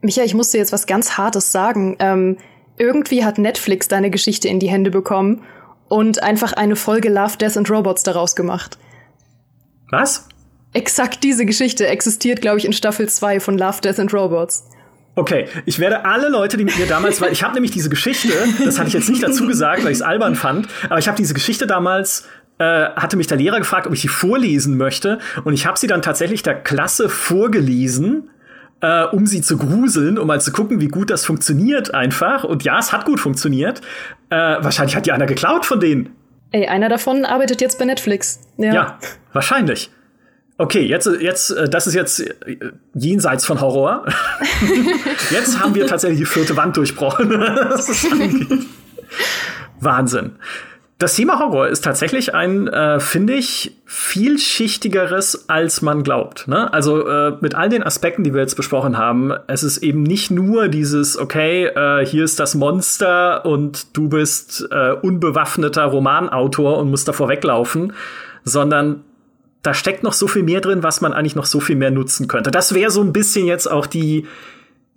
Micha, ich musste jetzt was ganz Hartes sagen. Ähm irgendwie hat Netflix deine Geschichte in die Hände bekommen und einfach eine Folge Love, Death and Robots daraus gemacht. Was? Exakt diese Geschichte existiert, glaube ich, in Staffel 2 von Love, Death and Robots. Okay, ich werde alle Leute, die mit mir damals, weil ich habe nämlich diese Geschichte, das hatte ich jetzt nicht dazu gesagt, weil ich es albern fand, aber ich habe diese Geschichte damals äh, hatte mich der Lehrer gefragt, ob ich sie vorlesen möchte und ich habe sie dann tatsächlich der Klasse vorgelesen äh, um sie zu gruseln, um mal zu gucken, wie gut das funktioniert einfach. Und ja, es hat gut funktioniert. Äh, wahrscheinlich hat die einer geklaut von denen. Ey, einer davon arbeitet jetzt bei Netflix. Ja, ja wahrscheinlich. Okay, jetzt, jetzt, äh, das ist jetzt äh, jenseits von Horror. jetzt haben wir tatsächlich die vierte Wand durchbrochen. Wahnsinn. Das Thema Horror ist tatsächlich ein, äh, finde ich, vielschichtigeres, als man glaubt. Ne? Also äh, mit all den Aspekten, die wir jetzt besprochen haben, es ist eben nicht nur dieses, okay, äh, hier ist das Monster und du bist äh, unbewaffneter Romanautor und musst davor weglaufen, sondern da steckt noch so viel mehr drin, was man eigentlich noch so viel mehr nutzen könnte. Das wäre so ein bisschen jetzt auch die,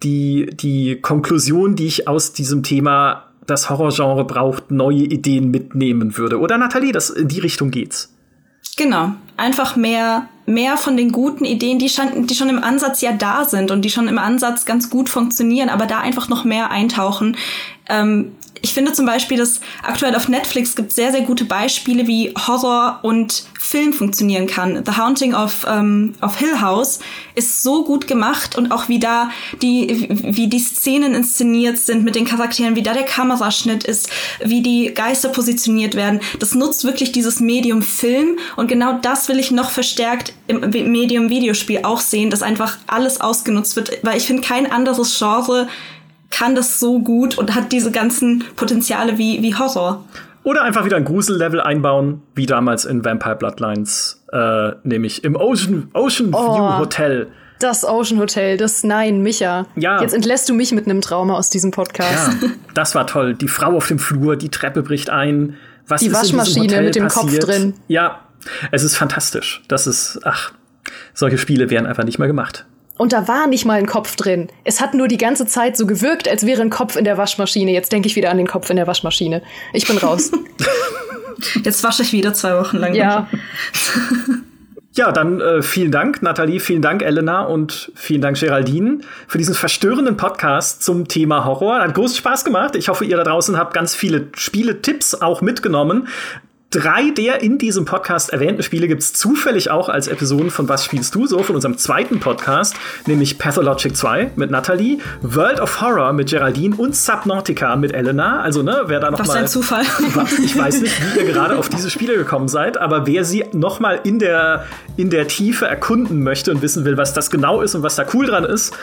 die, die Konklusion, die ich aus diesem Thema das Horrorgenre braucht, neue Ideen mitnehmen würde. Oder Nathalie, das, in die Richtung geht's. Genau. Einfach mehr, mehr von den guten Ideen, die schon, die schon im Ansatz ja da sind und die schon im Ansatz ganz gut funktionieren, aber da einfach noch mehr eintauchen. Ähm, ich finde zum Beispiel, dass aktuell auf Netflix gibt sehr, sehr gute Beispiele, wie Horror und Film funktionieren kann. The Haunting of, ähm, of Hill House ist so gut gemacht und auch wie da die, wie die Szenen inszeniert sind mit den Charakteren, wie da der Kameraschnitt ist, wie die Geister positioniert werden. Das nutzt wirklich dieses Medium Film und genau das will ich noch verstärkt im Medium Videospiel auch sehen, dass einfach alles ausgenutzt wird, weil ich finde kein anderes Genre kann das so gut und hat diese ganzen Potenziale wie, wie Horror. Oder einfach wieder ein Grusellevel einbauen, wie damals in Vampire Bloodlines, äh, nämlich im Ocean, Ocean oh, View Hotel. Das Ocean Hotel, das Nein, Micha. Ja. Jetzt entlässt du mich mit einem Trauma aus diesem Podcast. Ja, das war toll. Die Frau auf dem Flur, die Treppe bricht ein. Was die Waschmaschine mit dem passiert? Kopf drin. Ja, es ist fantastisch. Das ist, ach, solche Spiele wären einfach nicht mehr gemacht. Und da war nicht mal ein Kopf drin. Es hat nur die ganze Zeit so gewirkt, als wäre ein Kopf in der Waschmaschine. Jetzt denke ich wieder an den Kopf in der Waschmaschine. Ich bin raus. Jetzt wasche ich wieder zwei Wochen lang. Ja. Ja, dann äh, vielen Dank, Nathalie, vielen Dank, Elena und vielen Dank, Geraldine, für diesen verstörenden Podcast zum Thema Horror. Hat großen Spaß gemacht. Ich hoffe, ihr da draußen habt ganz viele Spiele-Tipps auch mitgenommen. Drei der in diesem Podcast erwähnten Spiele gibt es zufällig auch als Episoden von Was spielst du so, von unserem zweiten Podcast, nämlich Pathologic 2 mit Nathalie, World of Horror mit Geraldine und Subnautica mit Elena. Also, ne, wer da noch Was mal. ein Zufall. Ich weiß nicht, wie ihr gerade auf diese Spiele gekommen seid, aber wer sie noch mal in der, in der Tiefe erkunden möchte und wissen will, was das genau ist und was da cool dran ist,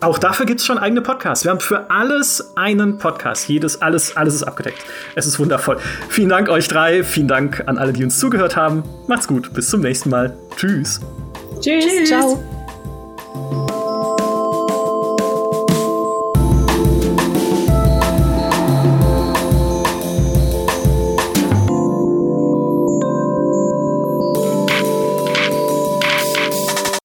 auch dafür gibt es schon eigene Podcasts. Wir haben für alles einen Podcast. Jedes, alles, alles ist abgedeckt. Es ist wundervoll. Vielen Dank euch drei. Vielen Dank an alle, die uns zugehört haben. Macht's gut. Bis zum nächsten Mal. Tschüss. Tschüss. Tschüss. Ciao.